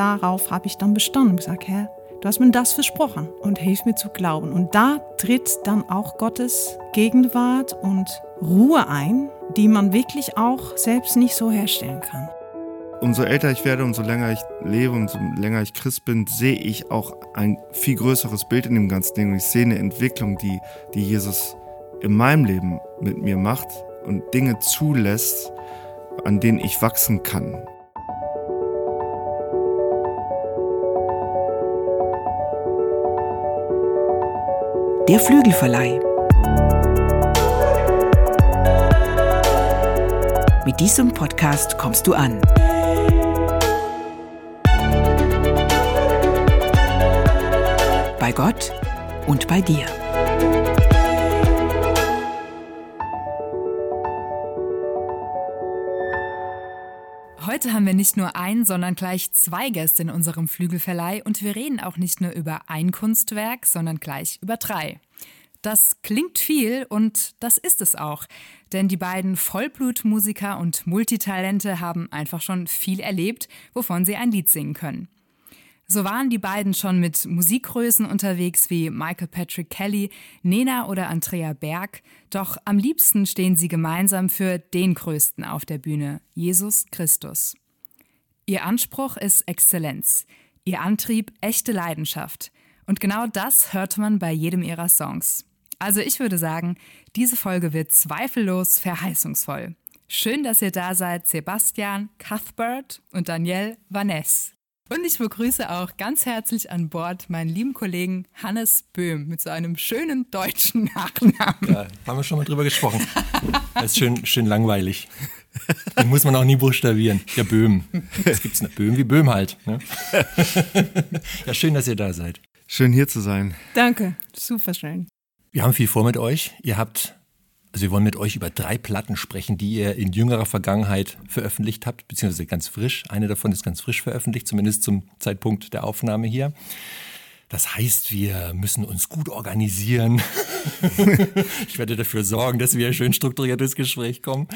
darauf habe ich dann bestanden und gesagt, Herr, du hast mir das versprochen und hilf mir zu glauben. Und da tritt dann auch Gottes Gegenwart und Ruhe ein, die man wirklich auch selbst nicht so herstellen kann. Umso älter ich werde, umso länger ich lebe, umso länger ich Christ bin, sehe ich auch ein viel größeres Bild in dem ganzen Ding. Und ich sehe eine Entwicklung, die, die Jesus in meinem Leben mit mir macht und Dinge zulässt, an denen ich wachsen kann. Der Flügelverleih. Mit diesem Podcast kommst du an. Bei Gott und bei dir. Heute haben wir nicht nur ein, sondern gleich zwei Gäste in unserem Flügelverleih und wir reden auch nicht nur über ein Kunstwerk, sondern gleich über drei. Das klingt viel und das ist es auch, denn die beiden Vollblutmusiker und Multitalente haben einfach schon viel erlebt, wovon sie ein Lied singen können. So waren die beiden schon mit Musikgrößen unterwegs wie Michael Patrick Kelly, Nena oder Andrea Berg, doch am liebsten stehen sie gemeinsam für den Größten auf der Bühne, Jesus Christus. Ihr Anspruch ist Exzellenz, ihr Antrieb echte Leidenschaft. Und genau das hört man bei jedem ihrer Songs. Also ich würde sagen, diese Folge wird zweifellos verheißungsvoll. Schön, dass ihr da seid, Sebastian, Cuthbert und Danielle Vaness. Und ich begrüße auch ganz herzlich an Bord meinen lieben Kollegen Hannes Böhm mit so einem schönen deutschen Nachnamen. Ja, haben wir schon mal drüber gesprochen. Das ist schön, schön langweilig. Den muss man auch nie buchstabieren. Der Böhm. Es gibt eine Böhm wie Böhm halt. Ne? Ja, schön, dass ihr da seid. Schön hier zu sein. Danke, super schön. Wir haben viel vor mit euch. Ihr habt also wir wollen mit euch über drei Platten sprechen, die ihr in jüngerer Vergangenheit veröffentlicht habt, beziehungsweise ganz frisch. Eine davon ist ganz frisch veröffentlicht, zumindest zum Zeitpunkt der Aufnahme hier. Das heißt, wir müssen uns gut organisieren. ich werde dafür sorgen, dass wir ein schön strukturiertes Gespräch kommen.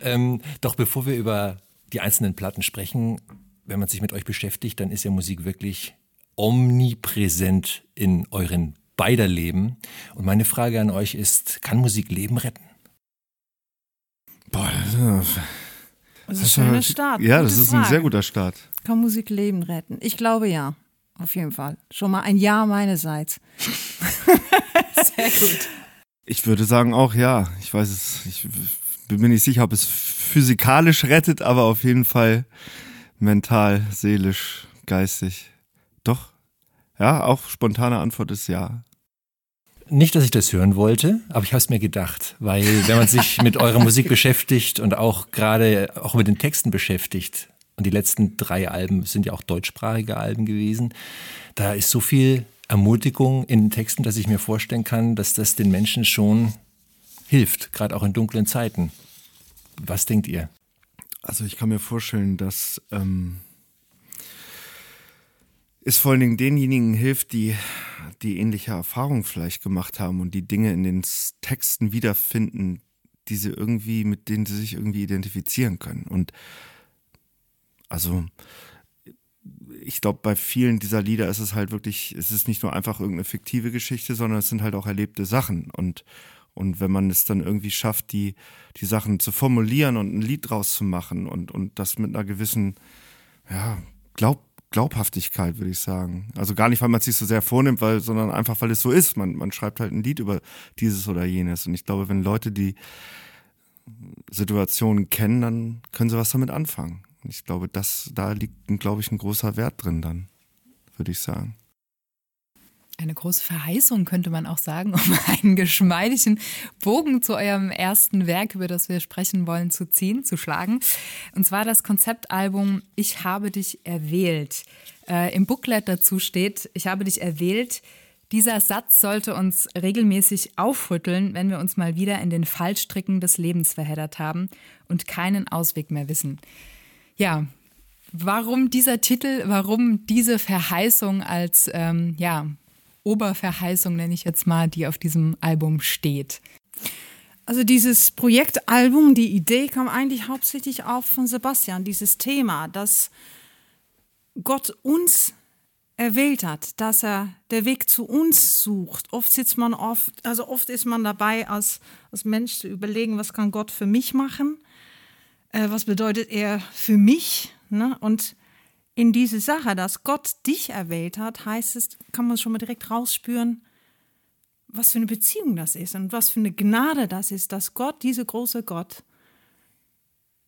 Ähm, doch bevor wir über die einzelnen Platten sprechen, wenn man sich mit euch beschäftigt, dann ist ja Musik wirklich omnipräsent in euren beider Leben. Und meine Frage an euch ist, kann Musik Leben retten? Boah, das ist ein schöner Start. Ja, das ist ein sehr guter Start. Kann Musik Leben retten? Ich glaube ja, auf jeden Fall. Schon mal ein Ja meinerseits. sehr gut. Ich würde sagen auch ja. Ich weiß es, ich bin mir nicht sicher, ob es physikalisch rettet, aber auf jeden Fall mental, seelisch, geistig. Doch. Ja, auch spontane Antwort ist ja. Nicht, dass ich das hören wollte, aber ich habe es mir gedacht, weil wenn man sich mit eurer Musik beschäftigt und auch gerade auch mit den Texten beschäftigt, und die letzten drei Alben sind ja auch deutschsprachige Alben gewesen, da ist so viel Ermutigung in den Texten, dass ich mir vorstellen kann, dass das den Menschen schon hilft, gerade auch in dunklen Zeiten. Was denkt ihr? Also ich kann mir vorstellen, dass ähm, es vor allen Dingen denjenigen hilft, die die ähnliche Erfahrungen vielleicht gemacht haben und die Dinge in den Texten wiederfinden, die sie irgendwie, mit denen sie sich irgendwie identifizieren können. Und also ich glaube, bei vielen dieser Lieder ist es halt wirklich, es ist nicht nur einfach irgendeine fiktive Geschichte, sondern es sind halt auch erlebte Sachen. Und, und wenn man es dann irgendwie schafft, die, die Sachen zu formulieren und ein Lied draus zu machen und, und das mit einer gewissen, ja, Glaub, Glaubhaftigkeit, würde ich sagen. Also gar nicht, weil man es sich so sehr vornimmt, weil, sondern einfach, weil es so ist. Man, man schreibt halt ein Lied über dieses oder jenes. Und ich glaube, wenn Leute die Situation kennen, dann können sie was damit anfangen. Und ich glaube, das, da liegt, glaube ich, ein großer Wert drin dann, würde ich sagen eine große Verheißung, könnte man auch sagen, um einen geschmeidigen Bogen zu eurem ersten Werk, über das wir sprechen wollen, zu ziehen, zu schlagen. Und zwar das Konzeptalbum Ich habe dich erwählt. Äh, Im Booklet dazu steht, ich habe dich erwählt. Dieser Satz sollte uns regelmäßig aufrütteln, wenn wir uns mal wieder in den Fallstricken des Lebens verheddert haben und keinen Ausweg mehr wissen. Ja, warum dieser Titel, warum diese Verheißung als ähm, ja, Oberverheißung, nenne ich jetzt mal, die auf diesem Album steht? Also dieses Projektalbum, die Idee kam eigentlich hauptsächlich auch von Sebastian, dieses Thema, dass Gott uns erwählt hat, dass er der Weg zu uns sucht. Oft sitzt man oft, also oft ist man dabei, als, als Mensch zu überlegen, was kann Gott für mich machen? Äh, was bedeutet er für mich? Ne? Und in diese Sache, dass Gott dich erwählt hat, heißt es, kann man schon mal direkt rausspüren, was für eine Beziehung das ist und was für eine Gnade das ist, dass Gott, dieser große Gott,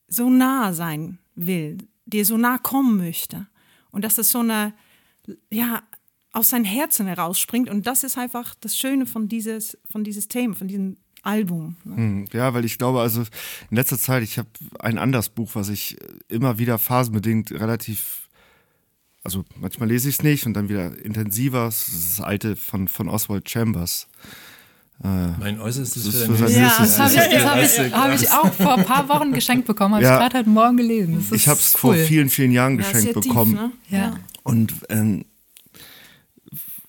so nah sein will, dir so nah kommen möchte. Und dass es so eine, ja, aus seinem Herzen herausspringt. Und das ist einfach das Schöne von dieses, von dieses Thema, von diesem Album. Ne? Hm, ja, weil ich glaube, also in letzter Zeit, ich habe ein anderes Buch, was ich immer wieder phasenbedingt relativ, also manchmal lese ich es nicht und dann wieder intensiver. Das ist das alte von, von Oswald Chambers. Mein Äußerstes Das für ist dein für sein Höchstes. Ja, das habe ich, hab ich, hab ich auch vor ein paar Wochen geschenkt bekommen, habe Ja. ich gerade heute Morgen gelesen. Ich habe es cool. vor vielen, vielen Jahren Ja, geschenkt tief, bekommen. ne? Ja. Und ähm,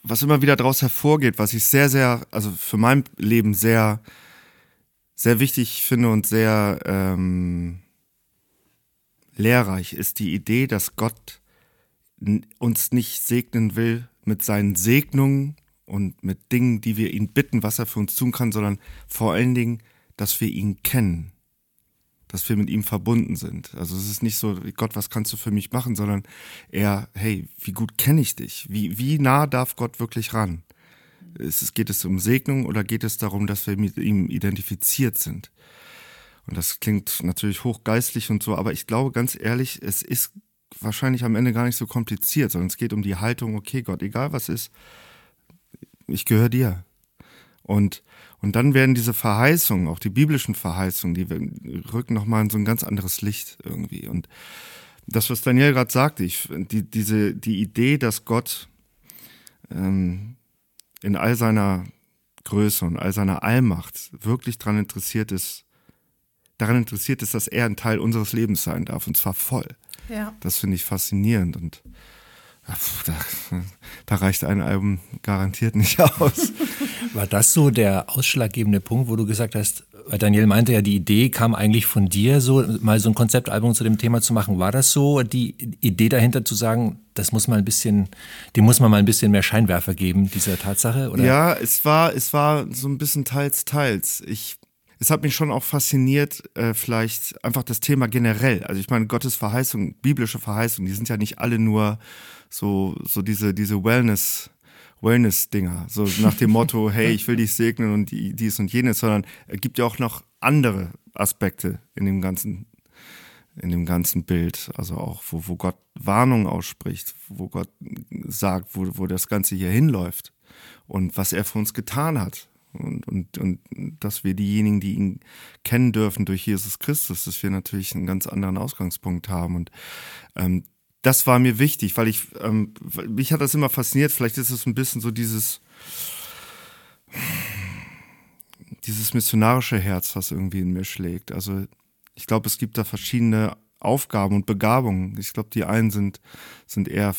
was immer wieder daraus hervorgeht, was ich sehr, sehr, also für mein Leben sehr, sehr wichtig finde und sehr ähm, lehrreich, ist die Idee, dass Gott uns nicht segnen will mit seinen Segnungen und mit Dingen, die wir ihn bitten, was er für uns tun kann, sondern vor allen Dingen, dass wir ihn kennen dass wir mit ihm verbunden sind. Also es ist nicht so, Gott, was kannst du für mich machen, sondern eher, hey, wie gut kenne ich dich? Wie, wie nah darf Gott wirklich ran? Es, geht es um Segnung oder geht es darum, dass wir mit ihm identifiziert sind? Und das klingt natürlich hochgeistlich und so, aber ich glaube ganz ehrlich, es ist wahrscheinlich am Ende gar nicht so kompliziert, sondern es geht um die Haltung, okay, Gott, egal was ist, ich gehöre dir. Und, und dann werden diese Verheißungen, auch die biblischen Verheißungen, die rücken nochmal in so ein ganz anderes Licht irgendwie. Und das, was Daniel gerade sagte, ich, die, diese, die Idee, dass Gott ähm, in all seiner Größe und all seiner Allmacht wirklich daran interessiert ist, daran interessiert ist, dass er ein Teil unseres Lebens sein darf, und zwar voll. Ja. Das finde ich faszinierend und da, da reicht ein Album garantiert nicht aus. War das so der ausschlaggebende Punkt, wo du gesagt hast, weil Daniel meinte ja, die Idee kam eigentlich von dir, so mal so ein Konzeptalbum zu dem Thema zu machen. War das so die Idee dahinter zu sagen, das muss mal ein bisschen, dem muss man mal ein bisschen mehr Scheinwerfer geben, dieser Tatsache? Oder? Ja, es war, es war so ein bisschen teils, teils. Ich, es hat mich schon auch fasziniert, äh, vielleicht einfach das Thema generell. Also ich meine, Gottes Verheißung, biblische Verheißung, die sind ja nicht alle nur so, so diese, diese Wellness, Wellness-Dinger. So nach dem Motto, hey, ich will dich segnen und die, dies und jenes, sondern es gibt ja auch noch andere Aspekte in dem ganzen in dem ganzen Bild, also auch wo, wo Gott Warnung ausspricht, wo Gott sagt, wo, wo das Ganze hier hinläuft und was er für uns getan hat. Und, und, und dass wir diejenigen, die ihn kennen dürfen durch Jesus Christus, dass wir natürlich einen ganz anderen Ausgangspunkt haben. Und ähm, das war mir wichtig, weil ich, ähm, mich hat das immer fasziniert, vielleicht ist es ein bisschen so dieses, dieses missionarische Herz, was irgendwie in mir schlägt. Also ich glaube, es gibt da verschiedene Aufgaben und Begabungen. Ich glaube, die einen sind, sind eher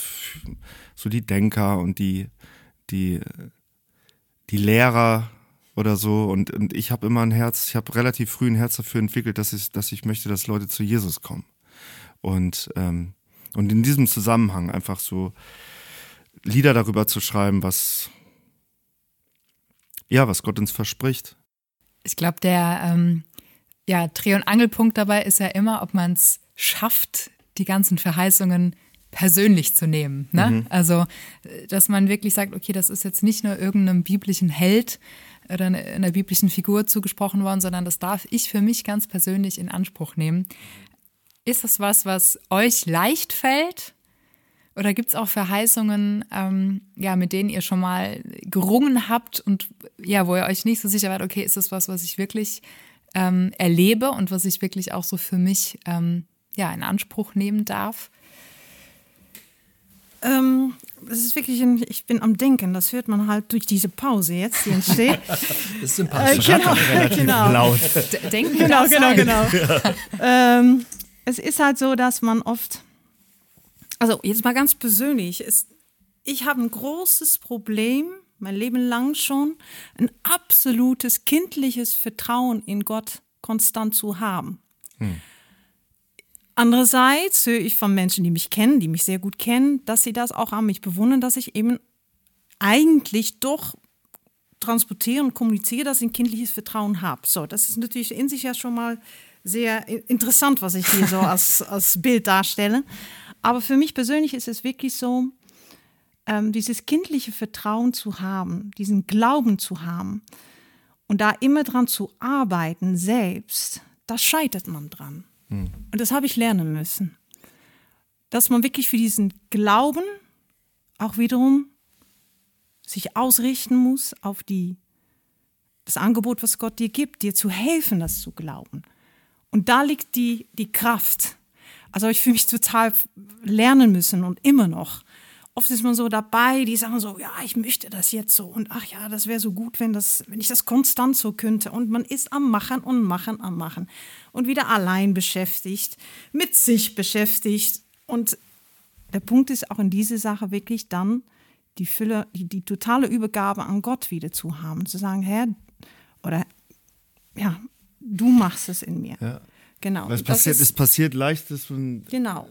so die Denker und die, die, die Lehrer oder so. Und, und ich habe immer ein Herz, ich habe relativ früh ein Herz dafür entwickelt, dass ich, dass ich möchte, dass Leute zu Jesus kommen. Und, ähm, und in diesem Zusammenhang einfach so Lieder darüber zu schreiben, was, ja, was Gott uns verspricht. Ich glaube, der ähm, ja, Dreh- und Angelpunkt dabei ist ja immer, ob man es schafft, die ganzen Verheißungen persönlich zu nehmen. Ne? Also, äh, dass man wirklich sagt, okay, das ist jetzt nicht nur irgendeinem biblischen Held oder eine- einer biblischen Figur zugesprochen worden, sondern das darf ich für mich ganz persönlich in Anspruch nehmen. Ist das was, was euch leicht fällt? Oder gibt es auch Verheißungen, ähm, ja, mit denen ihr schon mal gerungen habt und ja, wo ihr euch nicht so sicher wart, okay, ist das was, was ich wirklich ähm, erlebe und was ich wirklich auch so für mich ähm, ja, in Anspruch nehmen darf? Ähm, das ist wirklich, ein, ich bin am Denken, das hört man halt durch diese Pause jetzt, die entsteht. Das ist sympathisch. Äh, genau, relativ genau. laut. Denken genau, genau, sein. genau. ähm, es ist halt so, dass man oft, also jetzt mal ganz persönlich, es, ich habe ein großes Problem, mein Leben lang schon, ein absolutes kindliches Vertrauen in Gott konstant zu haben. Andererseits höre ich von Menschen, die mich kennen, die mich sehr gut kennen, dass sie das auch an mich bewundern, dass ich eben eigentlich doch transportiere und kommuniziere, dass ich ein kindliches Vertrauen habe. So, das ist natürlich in sich ja schon mal sehr interessant, was ich hier so als, als Bild darstelle. Aber für mich persönlich ist es wirklich so, ähm, dieses kindliche Vertrauen zu haben, diesen Glauben zu haben und da immer dran zu arbeiten selbst, da scheitert man dran. Mhm. Und das habe ich lernen müssen. Dass man wirklich für diesen Glauben auch wiederum sich ausrichten muss auf die, das Angebot, was Gott dir gibt, dir zu helfen, das zu glauben. Und da liegt die, die Kraft. Also ich für mich total lernen müssen und immer noch. Oft ist man so dabei, die sagen so, ja, ich möchte das jetzt so und ach ja, das wäre so gut, wenn, das, wenn ich das konstant so könnte. Und man ist am Machen und Machen, am Machen. Und wieder allein beschäftigt, mit sich beschäftigt. Und der Punkt ist auch in dieser Sache wirklich dann die Fülle, die, die totale Übergabe an Gott wieder zu haben. Zu sagen, Herr, oder ja, du machst es in mir. Ja. Genau. es passiert, ist, es passiert leicht, dass man. Genau.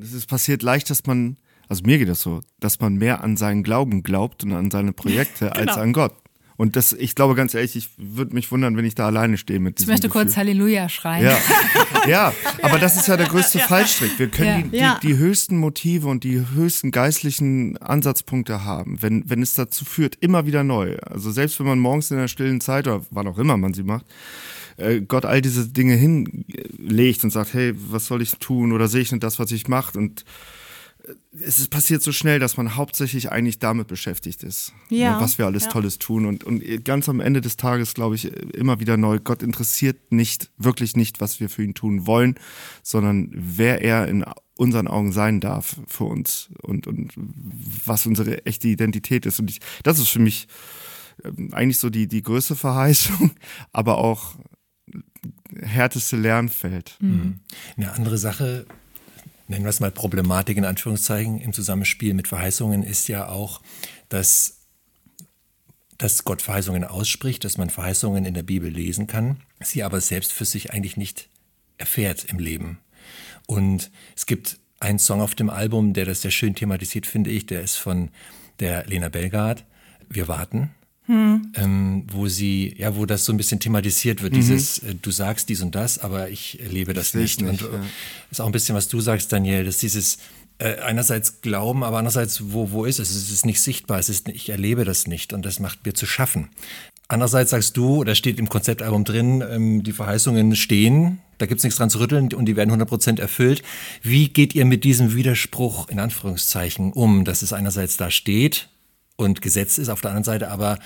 Es ist passiert leicht, dass man, also mir geht das so, dass man mehr an seinen Glauben glaubt und an seine Projekte genau. als an Gott. Und das, ich glaube ganz ehrlich, ich würde mich wundern, wenn ich da alleine stehe mit diesem Ich möchte Gefühl. kurz Halleluja schreien. Ja, ja aber das ist ja der größte ja. Fallstrick. Wir können ja. die, die, die, höchsten Motive und die höchsten geistlichen Ansatzpunkte haben, wenn, wenn es dazu führt, immer wieder neu. Also selbst wenn man morgens in der stillen Zeit oder wann auch immer man sie macht, äh, Gott all diese Dinge hinlegt und sagt, hey, was soll ich tun oder sehe ich nicht das, was ich mache und äh, es ist passiert so schnell, dass man hauptsächlich eigentlich damit beschäftigt ist, ja, ne, was wir alles ja. Tolles tun. Und, und ganz am Ende des Tages, glaube ich, immer wieder neu, Gott interessiert nicht, wirklich nicht, was wir für ihn tun wollen, sondern wer er in unseren Augen sein darf für uns und, und was unsere echte Identität ist. Und ich, das ist für mich ähm, eigentlich so die, die größte Verheißung, aber auch härteste Lernfeld. Mhm. Eine andere Sache, nennen wir es mal Problematik in Anführungszeichen im Zusammenspiel mit Verheißungen, ist ja auch, dass, dass Gott Verheißungen ausspricht, dass man Verheißungen in der Bibel lesen kann, sie aber selbst für sich eigentlich nicht erfährt im Leben. Und es gibt einen Song auf dem Album, der das sehr schön thematisiert, finde ich, der ist von der Lena Belgard. Wir warten. Hm. Ähm, wo sie, ja, wo das so ein bisschen thematisiert wird, mhm. dieses, äh, du sagst dies und das, aber ich erlebe das nicht. nicht. Und ja. ist auch ein bisschen, was du sagst, Daniel, dass dieses äh, einerseits Glauben, aber andererseits, wo, wo ist es? Es ist nicht sichtbar, es ist, ich erlebe das nicht und das macht mir zu schaffen. Andererseits sagst du, oder steht im Konzeptalbum drin, ähm, die Verheißungen stehen, da gibt's nichts dran zu rütteln und die werden 100% erfüllt. Wie geht ihr mit diesem Widerspruch in Anführungszeichen um, dass es einerseits da steht, und Gesetz ist, auf der anderen Seite aber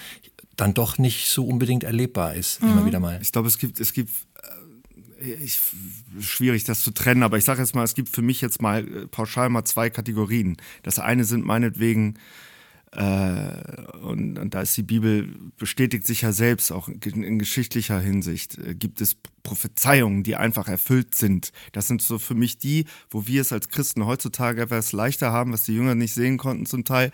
dann doch nicht so unbedingt erlebbar ist, mhm. immer wieder mal. Ich glaube, es gibt, es gibt äh, ich, schwierig das zu trennen, aber ich sage jetzt mal, es gibt für mich jetzt mal äh, pauschal mal zwei Kategorien. Das eine sind meinetwegen äh, und, und, da ist die Bibel, bestätigt sich ja selbst, auch in, in geschichtlicher Hinsicht, äh, gibt es Prophezeiungen, die einfach erfüllt sind. Das sind so für mich die, wo wir es als Christen heutzutage etwas leichter haben, was die Jünger nicht sehen konnten zum Teil,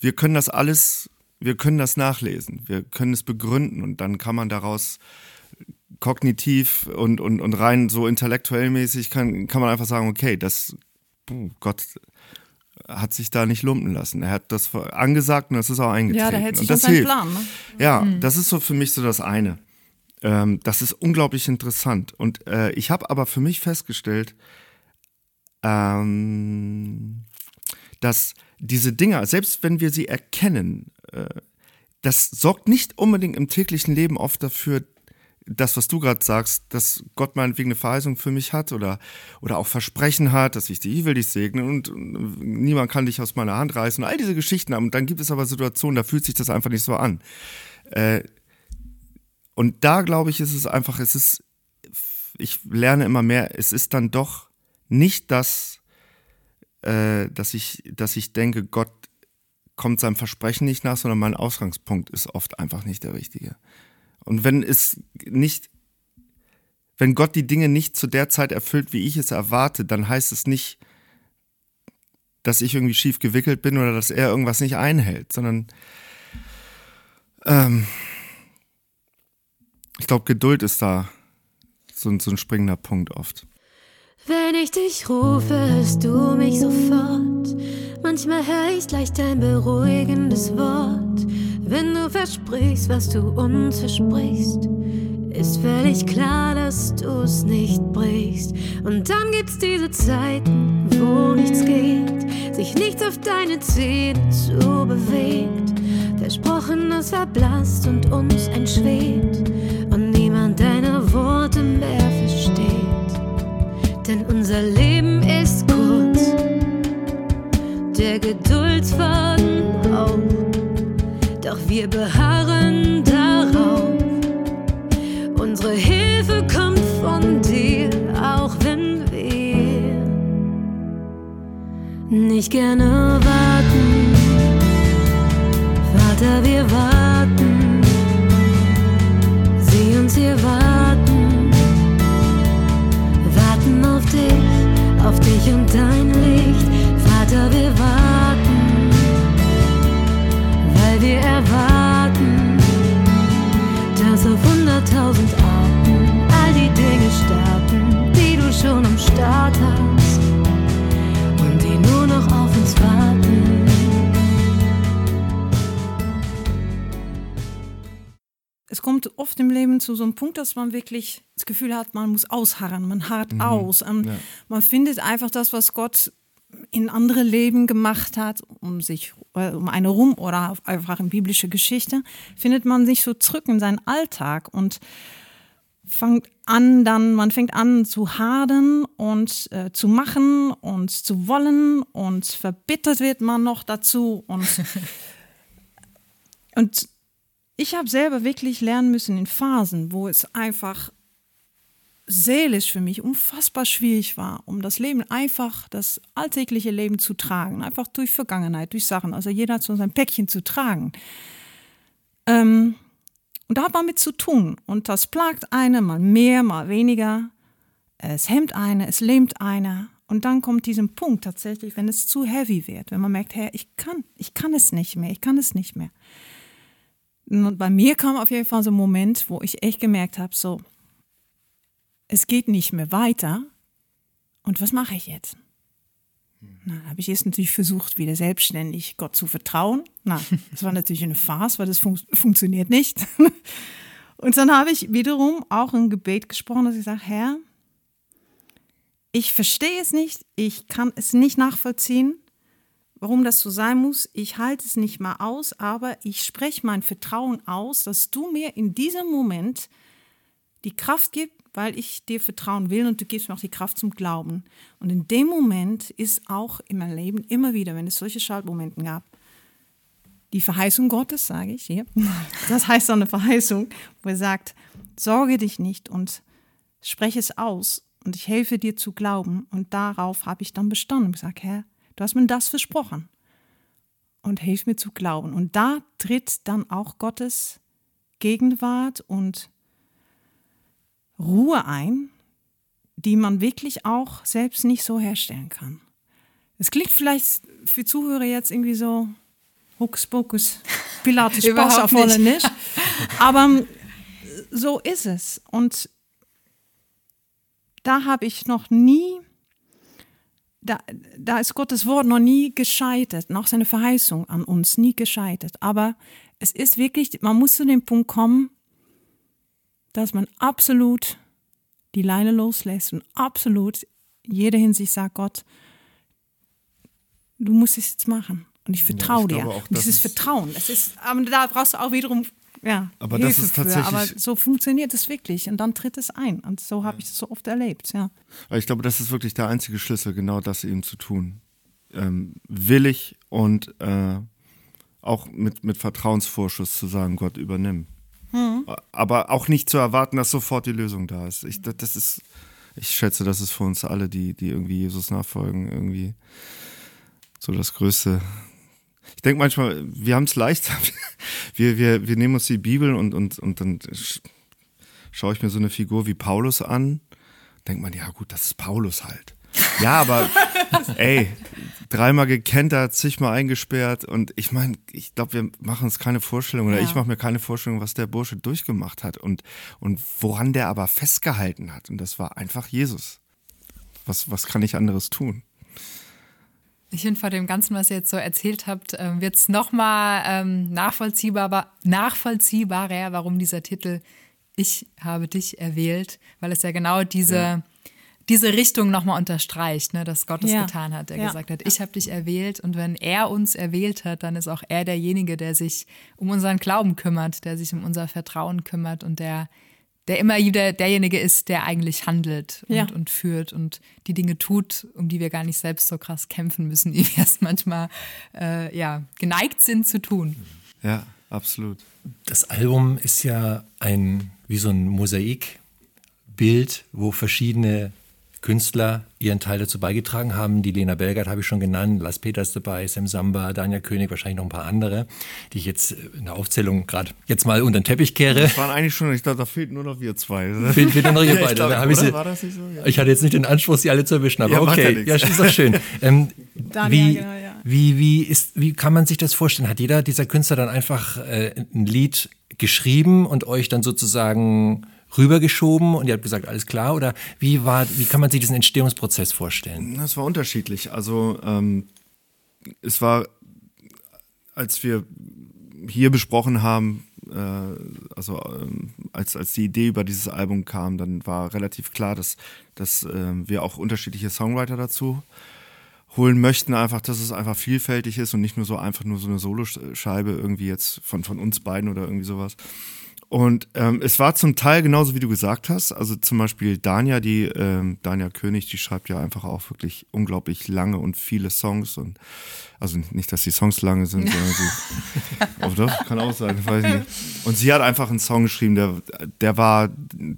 wir können das alles, wir können das nachlesen, wir können es begründen und dann kann man daraus kognitiv und, und, und rein so intellektuell mäßig kann, kann man einfach sagen, okay, das, Gott hat sich da nicht lumpen lassen. Er hat das angesagt und das ist auch eingetreten. Ja, da hält sich das hilft. Plan. Ne? Ja, mhm. das ist so für mich so das eine. Ähm, das ist unglaublich interessant. Und äh, ich habe aber für mich festgestellt, ähm, dass diese Dinger, selbst wenn wir sie erkennen, äh, das sorgt nicht unbedingt im täglichen Leben oft dafür, das, was du gerade sagst, dass Gott meinetwegen eine Verheißung für mich hat oder, oder auch Versprechen hat, dass ich ich will dich segnen und, niemand kann dich aus meiner Hand reißen und all diese Geschichten. Und dann gibt es aber Situationen, da fühlt sich das einfach nicht so an. Äh, und da glaube ich, ist es einfach, es ist, ich lerne immer mehr, es ist dann doch nicht das, äh, dass, ich, dass ich denke, Gott kommt seinem Versprechen nicht nach, sondern mein Ausgangspunkt ist oft einfach nicht der richtige. Und wenn es nicht, wenn Gott die Dinge nicht zu der Zeit erfüllt, wie ich es erwarte, dann heißt es nicht, dass ich irgendwie schief gewickelt bin oder dass er irgendwas nicht einhält, sondern ähm, ich glaube, Geduld ist da so, so ein springender Punkt oft. Wenn ich dich rufe, hörst du mich sofort. Manchmal höre ich gleich dein beruhigendes Wort. Wenn du versprichst, was du uns versprichst, ist völlig klar, dass du es nicht brichst. Und dann gibt's diese Zeiten, wo nichts geht, sich nichts auf deine Zähne zu bewegt. Versprochenes verblasst und uns entschwebt und niemand deine Worte mehr. Denn unser Leben ist kurz, der Geduldsfaden auf, doch wir beharren darauf. Unsere Hilfe kommt von dir, auch wenn wir nicht gerne warten. Vater, wir warten. Sieh uns hier warten. Auf dich und dein Licht. Vater, wir warten. Weil wir erwarten, dass auf hunderttausend Arten all die Dinge starten, die du schon am Start hast kommt oft im Leben zu so einem Punkt, dass man wirklich das Gefühl hat, man muss ausharren, man harrt aus. Ähm, ja. Man findet einfach das, was Gott in andere Leben gemacht hat, um sich äh, um eine rum oder einfach in biblische Geschichte, findet man sich so zurück in seinen Alltag und fängt an, dann man fängt an zu hadern und äh, zu machen und zu wollen und verbittert wird man noch dazu und und ich habe selber wirklich lernen müssen in Phasen, wo es einfach seelisch für mich unfassbar schwierig war, um das Leben einfach, das alltägliche Leben zu tragen, einfach durch Vergangenheit, durch Sachen. Also jeder hat so sein Päckchen zu tragen. Ähm, und da hat man mit zu tun. Und das plagt eine, mal mehr, mal weniger. Es hemmt eine, es lähmt eine. Und dann kommt diesen Punkt tatsächlich, wenn es zu heavy wird, wenn man merkt, hey, ich kann, ich kann es nicht mehr, ich kann es nicht mehr. Und bei mir kam auf jeden Fall so ein Moment, wo ich echt gemerkt habe, so, es geht nicht mehr weiter. Und was mache ich jetzt? Na, habe ich erst natürlich versucht, wieder selbstständig Gott zu vertrauen. Na, das war natürlich eine Farce, weil das fun funktioniert nicht. Und dann habe ich wiederum auch ein Gebet gesprochen, dass ich sage, Herr, ich verstehe es nicht, ich kann es nicht nachvollziehen, warum das so sein muss. Ich halte es nicht mal aus, aber ich spreche mein Vertrauen aus, dass du mir in diesem Moment die Kraft gibst, weil ich dir vertrauen will und du gibst mir auch die Kraft zum Glauben. Und in dem Moment ist auch in meinem Leben immer wieder, wenn es solche Schaltmomente gab, die Verheißung Gottes, sage ich hier, das heißt so eine Verheißung, wo er sagt, sorge dich nicht und spreche es aus und ich helfe dir zu glauben. Und darauf habe ich dann bestanden und gesagt, Herr, du hast mir das versprochen und hilf mir zu glauben. Und da tritt dann auch Gottes Gegenwart und Ruhe ein, die man wirklich auch selbst nicht so herstellen kann. Es klingt vielleicht für Zuhörer jetzt irgendwie so Hokuspokus, Pilatus, Spaß auf nicht. Holländisch. Aber ähm, so ist es. Und da habe ich noch nie, da, da ist Gottes Wort noch nie gescheitert, noch seine Verheißung an uns nie gescheitert. Aber es ist wirklich, man muss zu dem Punkt kommen, dass man absolut die Leine loslässt und absolut in jeder Hinsicht sagt, Gott, du musst es jetzt machen. Und ich vertraue ich dir. auch, Und das dieses ist- Vertrauen, das ist, aber da brauchst du auch wiederum ja, Aber das Hilfe ist für. tatsächlich- Aber so funktioniert es wirklich und dann tritt es ein. Und so habe ich es so oft erlebt, ja. Ich glaube, das ist wirklich der einzige Schlüssel, genau das eben zu tun. Ähm, willig und äh, auch mit, mit Vertrauensvorschuss zu sagen, Gott übernimm. Aber auch nicht zu erwarten, dass sofort die Lösung da ist. Ich, das- das ist, ich schätze, das ist für uns alle, die, die irgendwie Jesus nachfolgen, irgendwie so das Größte. Ich denke manchmal, wir haben es leicht. Wir, wir, wir nehmen uns die Bibel und, und, und dann sch- schaue ich mir so eine Figur wie Paulus an denkt man, ja gut, das ist Paulus halt. Ja, aber ey, dreimal gekentert, zigmal eingesperrt und ich meine, ich glaube, wir machen uns keine Vorstellung oder Ja. ich mache mir keine Vorstellung, was der Bursche durchgemacht hat und, und woran der aber festgehalten hat und das war einfach Jesus. was, was kann ich anderes tun? Ich finde, vor dem Ganzen, was ihr jetzt so erzählt habt, äh, wird es nochmal ähm, nachvollziehbar, nachvollziehbarer, warum dieser Titel Ich habe dich erwählt, weil es ja genau diese, ja. diese Richtung nochmal unterstreicht, ne, dass Gott es ja. getan hat, der ja. gesagt hat, ich habe dich erwählt und wenn er uns erwählt hat, dann ist auch er derjenige, der sich um unseren Glauben kümmert, der sich um unser Vertrauen kümmert und der der immer wieder derjenige ist, der eigentlich handelt und, ja. und, führt und die Dinge tut, um die wir gar nicht selbst so krass kämpfen müssen, wie wir es manchmal äh, ja, geneigt sind zu tun. Ja, absolut. Das Album ist ja ein wie so ein Mosaikbild, wo verschiedene Künstler ihren Teil dazu beigetragen haben. Die Lena Belgard habe ich schon genannt, Las Peters dabei, Sam Samba, Daniel König, wahrscheinlich noch ein paar andere, die ich jetzt in der Aufzählung gerade jetzt mal unter den Teppich kehre. Das waren eigentlich schon, ich glaube, da fehlten nur noch wir zwei. Fehlt, fehlt nur noch ihr beide. Ja, ich, glaub, war das nicht so? Ja. ich hatte jetzt nicht den Anspruch, sie alle zu erwischen, aber ja, okay, ja, ist doch schön. Ähm, Daniel, wie, genau, ja. wie, wie, ist, wie kann man sich das vorstellen? Hat jeder dieser Künstler dann einfach äh, ein Lied geschrieben und euch dann sozusagen rübergeschoben und ihr habt gesagt, alles klar? Oder wie, war, wie kann man sich diesen Entstehungsprozess vorstellen? Das war unterschiedlich. Also ähm, es war, als wir hier besprochen haben, äh, also ähm, als, als die Idee über dieses Album kam, dann war relativ klar, dass, dass äh, wir auch unterschiedliche Songwriter dazu holen möchten, einfach, dass es einfach vielfältig ist und nicht nur so einfach nur so eine Soloscheibe irgendwie jetzt von, von uns beiden oder irgendwie sowas. Und ähm, es war zum Teil genauso, wie du gesagt hast. Also zum Beispiel Dania, die ähm, Dania König, die schreibt ja einfach auch wirklich unglaublich lange und viele Songs. Und also nicht, dass die Songs lange sind, sondern sie. aber doch, kann auch sein, weiß ich nicht. Und sie hat einfach einen Song geschrieben, der, der war,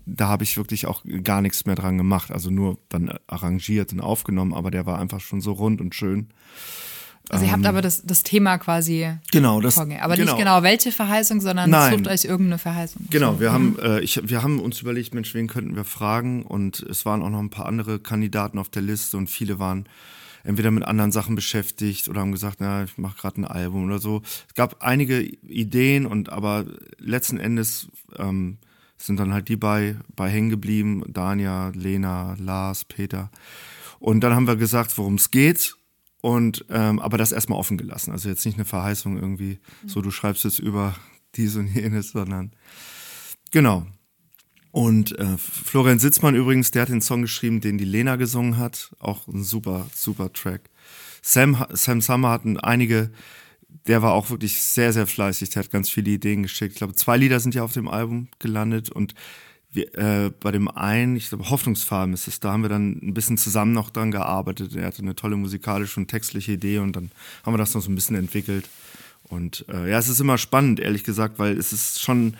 da habe ich wirklich auch gar nichts mehr dran gemacht. Also nur dann arrangiert und aufgenommen, aber der war einfach schon so rund und schön. Also ihr habt ähm, aber das, das Thema quasi genau, das, vorgehen. Aber genau. nicht genau welche Verheißung, sondern Nein. sucht euch irgendeine Verheißung. Genau, wir, mhm. haben, äh, ich, wir haben uns überlegt, Mensch, wen könnten wir fragen? Und es waren auch noch ein paar andere Kandidaten auf der Liste und viele waren entweder mit anderen Sachen beschäftigt oder haben gesagt, na, ich mache gerade ein Album oder so. Es gab einige Ideen und aber letzten Endes ähm, sind dann halt die bei, bei hängen geblieben, Dania, Lena, Lars, Peter. Und dann haben wir gesagt, worum es geht und ähm, aber das erstmal offen gelassen. Also jetzt nicht eine Verheißung irgendwie, mhm. so du schreibst jetzt über dies und jenes, sondern genau. Und äh, Florian Sitzmann übrigens, der hat den Song geschrieben, den die Lena gesungen hat. Auch ein super, super Track. Sam, Sam Summer hatten einige, der war auch wirklich sehr, sehr fleißig. Der hat ganz viele Ideen geschickt. Ich glaube, zwei Lieder sind ja auf dem Album gelandet und wir, äh, bei dem einen, ich glaube, Hoffnungsfarben ist es, da haben wir dann ein bisschen zusammen noch dran gearbeitet. Er hatte eine tolle musikalische und textliche Idee und dann haben wir das noch so ein bisschen entwickelt. Und äh, ja, es ist immer spannend, ehrlich gesagt, weil es ist schon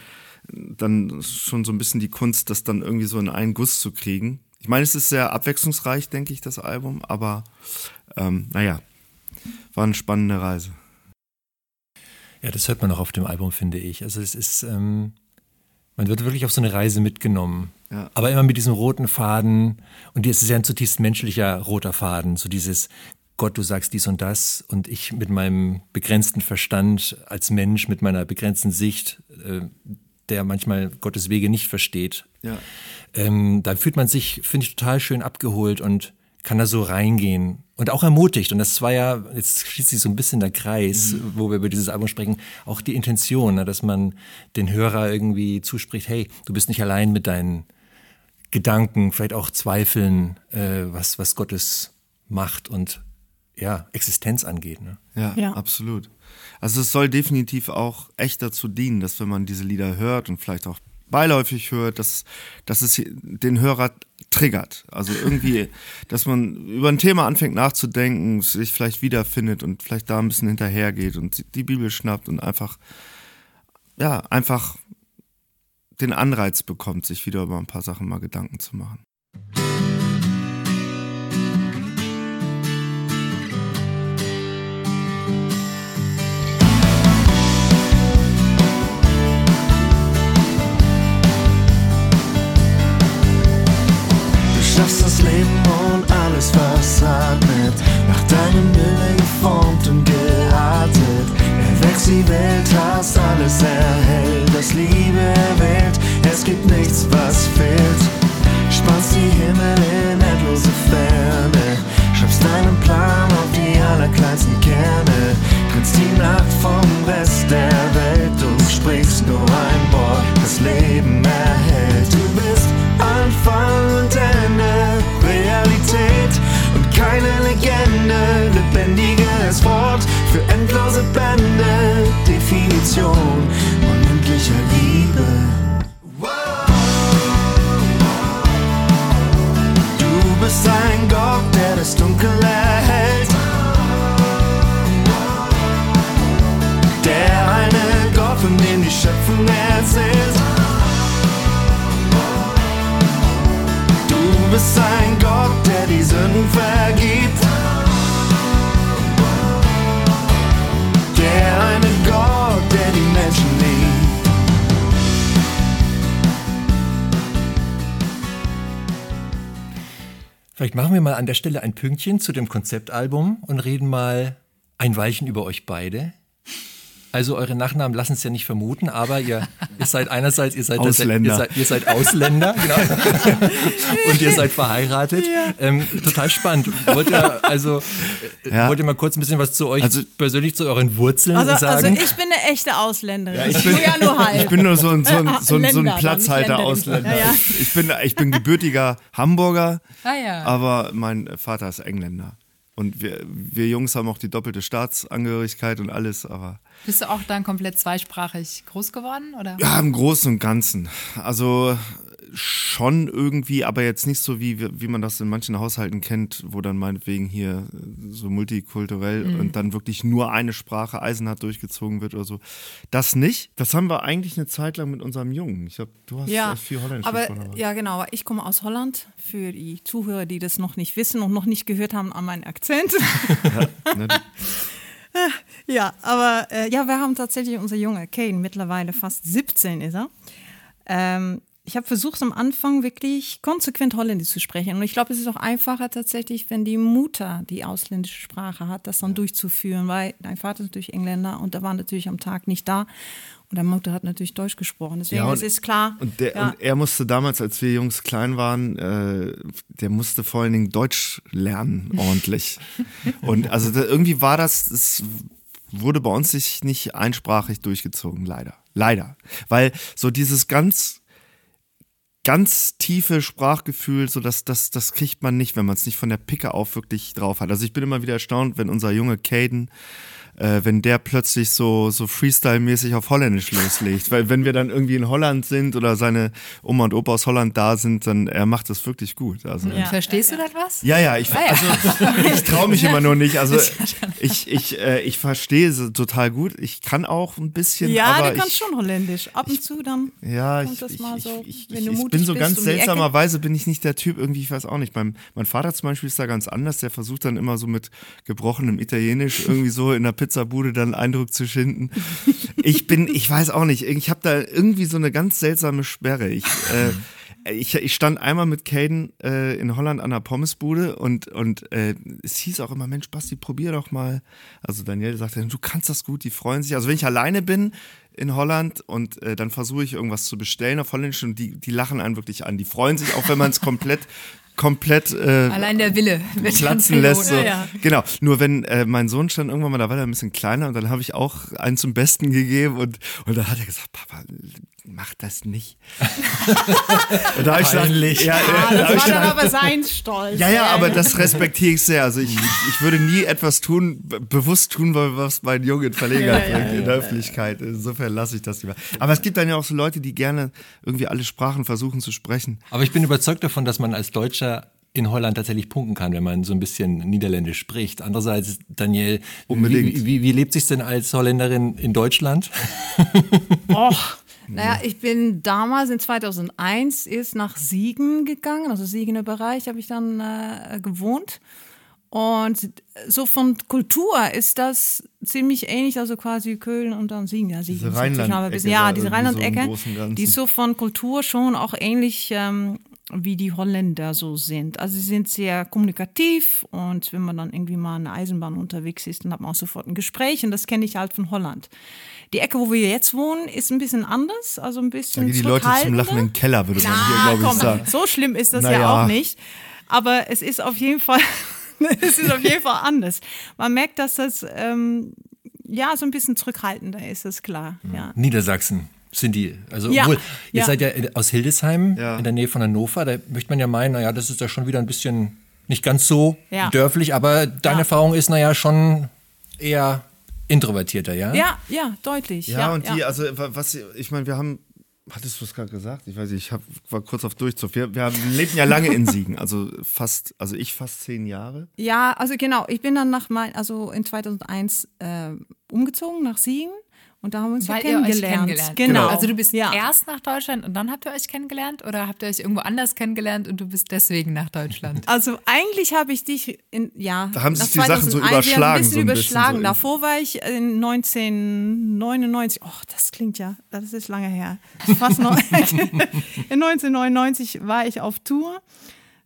dann schon so ein bisschen die Kunst, das dann irgendwie so in einen Guss zu kriegen. Ich meine, es ist sehr abwechslungsreich, denke ich, das Album, aber ähm, naja, war eine spannende Reise. Ja, das hört man auch auf dem Album, finde ich. Also es ist, ähm, man wird wirklich auf so eine Reise mitgenommen. Ja. Aber immer mit diesem roten Faden. Und es ist ja ein zutiefst menschlicher roter Faden. So dieses Gott, du sagst dies und das. Und ich mit meinem begrenzten Verstand als Mensch, mit meiner begrenzten Sicht, äh, der manchmal Gottes Wege nicht versteht. Ja. Ähm, da fühlt man sich, finde ich, total schön abgeholt und kann da so reingehen und auch ermutigt. Und das war ja, jetzt schließt sich so ein bisschen der Kreis, mhm. wo wir über dieses Album sprechen, auch die Intention, ne, dass man den Hörer irgendwie zuspricht, hey, du bist nicht allein mit deinen Gedanken, vielleicht auch Zweifeln, äh, was, was Gottes Macht und ja, Existenz angeht. Ne? Ja, ja, absolut. Also es soll definitiv auch echt dazu dienen, dass wenn man diese Lieder hört und vielleicht auch beiläufig hört, dass, dass es den Hörer triggert. Also irgendwie, dass man über ein Thema anfängt nachzudenken, sich vielleicht wiederfindet und vielleicht da ein bisschen hinterhergeht und die Bibel schnappt und einfach, ja, einfach den Anreiz bekommt, sich wieder über ein paar Sachen mal Gedanken zu machen. Alles erhält, das Liebe erwählt, es gibt nichts, was fehlt. spannst die Himmel in endlose Ferne, schreibst deinen Plan auf die allerkleinsten Kerne, trittst die Nacht vom Rest der Welt und sprichst nur ein Wort, das Leben erhält. Du bist Anfang keine Legende, lebendiges Wort für endlose Bände, Definition unendlicher Liebe. Du bist ein Gott, der das Dunkel erhält. Der eine Gott, von dem die Schöpfung erzählt. Du bist ein Sünden vergibt. Der eine Gott, der die Menschen liebt. Vielleicht machen wir mal an der Stelle ein Pünktchen zu dem Konzeptalbum und reden mal ein Weilchen über euch beide. Also eure Nachnamen lassen es ja nicht vermuten, aber ihr, ihr seid einerseits, ihr seid, Ausländer. Ihr seid, ihr seid Ausländer, genau. und ihr seid verheiratet. Ähm, total spannend. Wollt ihr also äh, Ja. wollt ihr mal kurz ein bisschen was zu euch Also- persönlich zu euren Wurzeln Also, also sagen? ich bin eine echte Ausländerin. ich du bin- ja nur halb. Ich bin nur so ein, so ein, so ein, so Länder, ein dann Platzhalter Ausländer. Ja, ja. Ich, bin, ich bin gebürtiger Hamburger, Ah ja. aber mein Vater ist Engländer. Und wir, wir Jungs haben auch die doppelte Staatsangehörigkeit und alles, aber Bist du auch dann komplett zweisprachig groß geworden? Oder? ja, im Großen und Ganzen. Also schon irgendwie, aber jetzt nicht so, wie, wie man das in manchen Haushalten kennt, wo dann meinetwegen hier so multikulturell Mhm. und dann wirklich nur eine Sprache eisenhart durchgezogen wird oder so. Das nicht. Das haben wir eigentlich eine Zeit lang mit unserem Jungen. Ich glaube, du hast Ja, äh, viel Holländisch aber gesprochen. ja genau. Ich komme aus Holland. Für die Zuhörer, die das noch nicht wissen und noch nicht gehört haben an meinen Akzent. Ne, ja, aber äh, ja, wir haben tatsächlich unser Junge Kane mittlerweile fast 17 ist er. Ähm, ich habe versucht am Anfang wirklich konsequent Holländisch zu sprechen und ich glaube, es ist auch einfacher tatsächlich, wenn die Mutter die ausländische Sprache hat, das dann durchzuführen, weil dein Vater ist natürlich Engländer und der war natürlich am Tag nicht da und deine Mutter hat natürlich Deutsch gesprochen. Deswegen Ja, und- es ist klar. Und, der, ja. und er musste damals, als wir Jungs klein waren, äh, der musste vor allen Dingen Deutsch lernen, ordentlich. und also da, irgendwie war das, es wurde bei uns nicht, nicht einsprachig durchgezogen, leider. Leider. Weil so dieses ganz, ganz tiefe Sprachgefühl, so das, das, das kriegt man nicht, wenn man es nicht von der Picke auf wirklich drauf hat. Also ich bin immer wieder erstaunt, wenn unser Junge Caden äh, wenn der plötzlich so, so Freestyle-mäßig auf Holländisch loslegt. Weil wenn wir dann irgendwie in Holland sind oder seine Oma und Opa aus Holland da sind, dann er macht das wirklich gut. Also, ja. Ja. Verstehst du das was? Ja, ich, Ah, ja. also, ich traue mich immer nur nicht. Also ich, ich, äh, ich verstehe es total gut. Ich kann auch ein bisschen. Ja, aber du kannst ich, schon Holländisch. Ab und zu dann. Ja, kommt ich, das ich, mal ich, so, ich, wenn ich, du ich mutig bin so bist, ganz um seltsamerweise bin ich nicht der Typ, irgendwie, ich weiß auch nicht. Mein, mein Vater zum Beispiel ist da ganz anders, der versucht dann immer so mit gebrochenem Italienisch irgendwie so in der Pizzabude dann Eindruck zu schinden. Ich bin, ich weiß auch nicht, ich habe da irgendwie so eine ganz seltsame Sperre. Ich, äh, ich, ich stand einmal mit Caden äh, in Holland an der Pommesbude und, und äh, es hieß auch immer, Mensch, Basti, probier doch mal. Also Daniel sagte, du kannst das gut, die freuen sich. Also wenn ich alleine bin in Holland und äh, dann versuche ich irgendwas zu bestellen auf Holländisch und die, die lachen einen wirklich an. Die freuen sich auch, wenn man es komplett komplett äh, Allein der Wille platzen lässt. So. Ja, ja. Genau. Nur wenn äh, mein Sohn stand irgendwann mal, da war er ein bisschen kleiner und dann habe ich auch einen zum Besten gegeben und, und dann hat er gesagt, Papa, mach das nicht. und da habe ich gesagt, ja, Ah, da das ich war dann aber sein Stolz. ja, ja, aber das respektiere ich sehr. Also ich, ich, ich würde nie etwas tun, be- bewusst tun, weil was meinen Jungen in Verlegenheit bringt in der Öffentlichkeit. Insofern lasse ich das lieber. Aber es gibt dann ja auch so Leute, die gerne irgendwie alle Sprachen versuchen zu sprechen. Aber ich bin überzeugt davon, dass man als Deutscher in Holland tatsächlich punkten kann, wenn man so ein bisschen Niederländisch spricht. Andererseits, Daniel, Unbedingt. Wie, wie, wie lebt sich denn als Holländerin in Deutschland? Naja, ich bin damals in 2001 erst nach Siegen gegangen, also Siegener Bereich habe ich dann äh, gewohnt. Und so von Kultur ist das ziemlich ähnlich, also quasi Köln und dann Siegen. Ja, Siegen Diese bisschen- Ja, diese so Rheinland-Ecke, Ganzen. die ist so von Kultur schon auch ähnlich ähm, wie die Holländer so sind. Also sie sind sehr kommunikativ und wenn man dann irgendwie mal in der Eisenbahn unterwegs ist, dann hat man auch sofort ein Gespräch und das kenne ich halt von Holland. Die Ecke, wo wir jetzt wohnen, ist ein bisschen anders, also ein Da bisschen gehen die Leute zum lachenden Keller, würde man hier, glaube ich, sagen. so schlimm ist das Naja. ja auch nicht. Aber es ist auf jeden Fall, es ist auf jeden Fall anders. Man merkt, dass das ähm, ja so ein bisschen zurückhaltender ist, ist klar. Ja. Niedersachsen sind die. Also, Ja, obwohl, ihr ja. seid ja aus Hildesheim, Ja. in der Nähe von Hannover. Da möchte man ja meinen, naja, das ist ja schon wieder ein bisschen nicht ganz so Ja. dörflich, aber deine Ja. Erfahrung ist, naja, schon eher introvertierter, ja? ja, ja, deutlich. Ja, Ja, und die, ja. also wa- was, ich meine, wir haben, hattest du es gerade gesagt? Ich weiß nicht, ich hab, war kurz auf Durchzug. Wir, wir haben, lebten ja lange in Siegen, also fast, also ich fast zehn Jahre. Ja, also genau. Ich bin dann nach mein, also in 2001 äh, umgezogen nach Siegen und da haben wir uns Weil ja ihr euch kennengelernt. kennengelernt Genau. habt. Also du bist ja. erst nach Deutschland und dann habt ihr euch kennengelernt oder habt ihr euch irgendwo anders kennengelernt und du bist deswegen nach Deutschland? Also eigentlich habe ich dich in ja. Da haben sich die Sachen so 2001 überschlagen, ein bisschen so ein bisschen, überschlagen. so. Davor war ich in 1999. Oh, das klingt ja, das ist lange her. Fast noch. in 1999 war ich auf Tour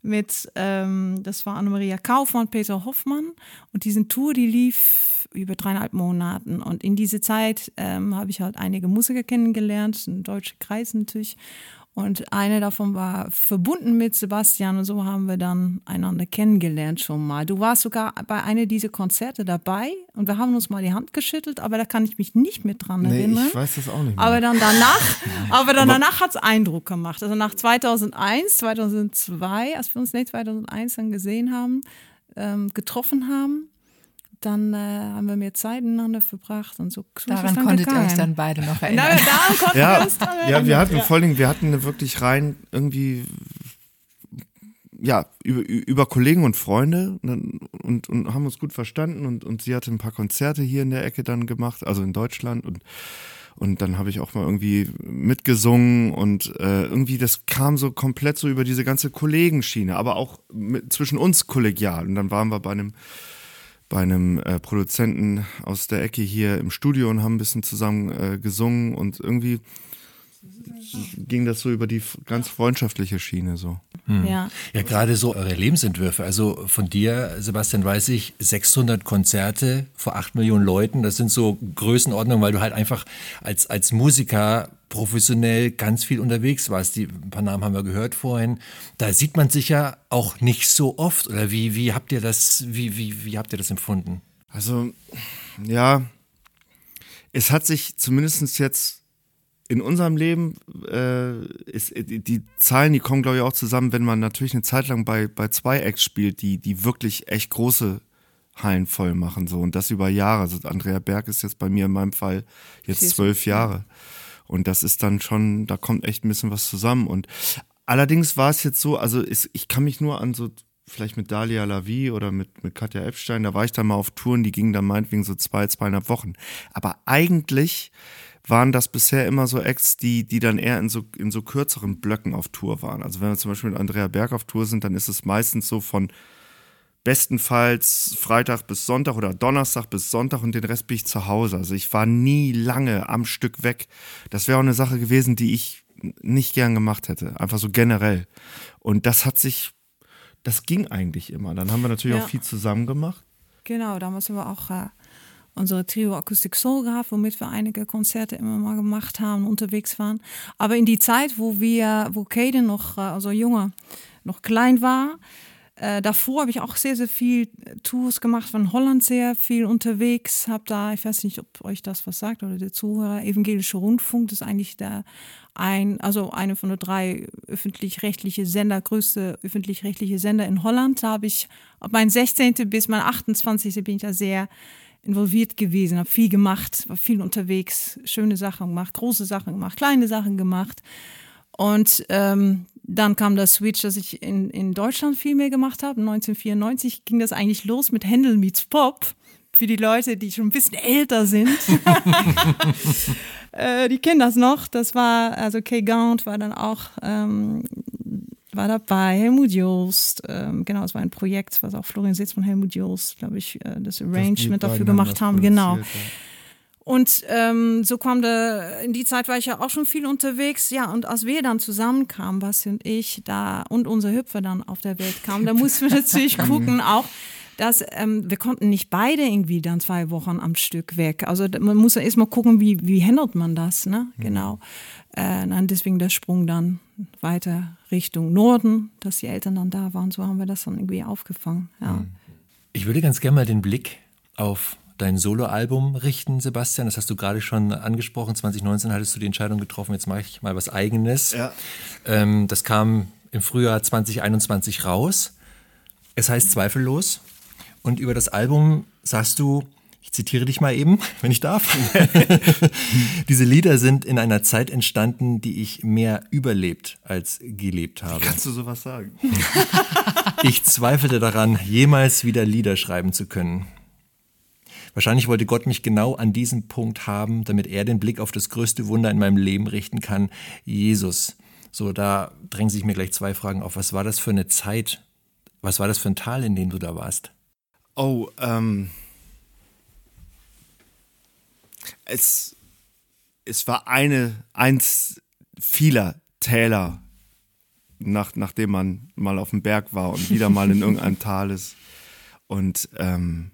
mit, ähm, das war Annemaria Kaufmann, Peter Hoffmann. Und diese Tour, die lief über dreieinhalb Monaten. Und in diese Zeit ähm, habe ich halt einige Musiker kennengelernt, ein deutscher Kreis natürlich. Und eine davon war verbunden mit Sebastian und so haben wir dann einander kennengelernt schon mal. Du warst sogar bei einer dieser Konzerte dabei und wir haben uns mal die Hand geschüttelt, aber da kann ich mich nicht mit dran Nee, erinnern. ich weiß das auch nicht mehr. Aber dann danach, aber dann danach hat es Eindruck gemacht. Also nach 2001, 2002, als wir uns nicht 2001 dann gesehen haben, ähm, getroffen haben, dann äh, haben wir mehr Zeit miteinander verbracht und so. Daran dann konntet ihr euch dann beide noch Na, erinnern. daran konnten wir ja, uns dann ja, wir erinnern. hatten vor allen Dingen, wir hatten eine wirklich rein irgendwie ja, über, über Kollegen und Freunde und, und, und haben uns gut verstanden und, und sie hatte ein paar Konzerte hier in der Ecke dann gemacht, also in Deutschland und und dann habe ich auch mal irgendwie mitgesungen und äh, irgendwie das kam so komplett so über diese ganze Kollegenschiene, aber auch mit, zwischen uns kollegial. Und dann waren wir bei einem bei einem äh, Produzenten aus der Ecke hier im Studio und haben ein bisschen zusammen äh, gesungen und irgendwie ging das so über die ganz freundschaftliche Schiene so. Ja. Ja, gerade so eure Lebensentwürfe. Also von dir, Sebastian, weiß ich, 600 Konzerte vor 8 Millionen Leuten. Das sind so Größenordnungen, weil du halt einfach als, als Musiker professionell ganz viel unterwegs warst. Die, ein paar Namen haben wir gehört vorhin. Da sieht man sich ja auch nicht so oft. Oder wie, wie habt ihr das, wie, wie, wie habt ihr das empfunden? Also ja, es hat sich zumindest jetzt in unserem Leben, äh, ist, die, die Zahlen, die kommen glaube ich auch zusammen, wenn man natürlich eine Zeit lang bei, bei zwei Acts spielt, die, die wirklich echt große Hallen voll machen so und das über Jahre. Also Andrea Berg ist jetzt bei mir in meinem Fall jetzt zwölf Jahre und das ist dann schon, da kommt echt ein bisschen was zusammen und allerdings war es jetzt so, also es, ich kann mich nur an so vielleicht mit Dalia Lavi oder mit, mit Katja Epstein, da war ich dann mal auf Touren, die gingen dann meinetwegen so zwei, zweieinhalb Wochen. Aber eigentlich waren das bisher immer so Acts, die, die dann eher in so, in so kürzeren Blöcken auf Tour waren. Also wenn wir zum Beispiel mit Andrea Berg auf Tour sind, dann ist es meistens so von bestenfalls Freitag bis Sonntag oder Donnerstag bis Sonntag und den Rest bin ich zu Hause. Also ich war nie lange am Stück weg. Das wäre auch eine Sache gewesen, die ich nicht gern gemacht hätte. Einfach so generell. Und das hat sich, das ging eigentlich immer. Dann haben wir natürlich Ja. auch viel zusammen gemacht. Genau, damals haben wir auch äh, unsere Trio Acoustic Soul gehabt, womit wir einige Konzerte immer mal gemacht haben, unterwegs waren. Aber in die Zeit, wo wir, wo Kaden noch, äh, also Junge, noch klein war, äh, davor habe ich auch sehr, sehr viel Tours gemacht, von Holland sehr viel unterwegs, habe da, ich weiß nicht, ob euch das was sagt oder der Zuhörer, Evangelische Rundfunk, das ist eigentlich der ein, also eine von den drei öffentlich-rechtliche Sender, größte öffentlich-rechtliche Sender in Holland. Da habe ich ab mein 16. bis mein 28. bin ich da sehr involviert gewesen, habe viel gemacht, war viel unterwegs, schöne Sachen gemacht, große Sachen gemacht, kleine Sachen gemacht. Und ähm, dann kam der Switch, dass ich in, in Deutschland viel mehr gemacht habe. 1994 ging das eigentlich los mit Händel meets Pop. Für die Leute, die schon ein bisschen älter sind. äh, die kennen das noch. Das war, also Kay Gaunt war dann auch, ähm, war dabei, Helmut Joost. Ähm, genau, es war ein Projekt, was auch Florian Sitz von Helmut Joost, glaube ich, äh, das Arrangement dafür gemacht haben. Genau. ja. Und ähm, so kam der, in die Zeit war ich ja auch schon viel unterwegs. Ja, und als wir dann zusammenkamen, Basti und ich, da und unser Hüpfer dann auf der Welt kam, da mussten wir natürlich gucken, auch dass ähm, wir konnten nicht beide irgendwie dann zwei Wochen am Stück weg. Also man muss ja erstmal gucken, wie, wie handelt man das, ne? Genau. Äh, nein, deswegen der Sprung dann weiter Richtung Norden, dass die Eltern dann da waren. So haben wir das dann irgendwie aufgefangen. Ja. Ich würde ganz gerne mal den Blick auf dein Soloalbum richten, Sebastian. Das hast du gerade schon angesprochen. 2019 hattest du die Entscheidung getroffen, jetzt mache ich mal was Eigenes. Ja. Ähm, das kam im Frühjahr 2021 raus. Es heißt Zweifellos. Und über das Album sagst du, ich zitiere dich mal eben, wenn ich darf. Diese Lieder sind in einer Zeit entstanden, die ich mehr überlebt als gelebt habe. Kannst du sowas sagen? Ich zweifelte daran, jemals wieder Lieder schreiben zu können. Wahrscheinlich wollte Gott mich genau an diesem Punkt haben, damit er den Blick auf das größte Wunder in meinem Leben richten kann, Jesus. So, da drängen sich mir gleich zwei Fragen auf. Was war das für eine Zeit? Was war das für ein Tal, in dem du da warst? Oh, ähm. Es, es war eine, eins vieler Täler, nach, nachdem man mal auf dem Berg war und wieder mal in irgendeinem Tal ist. Und ähm,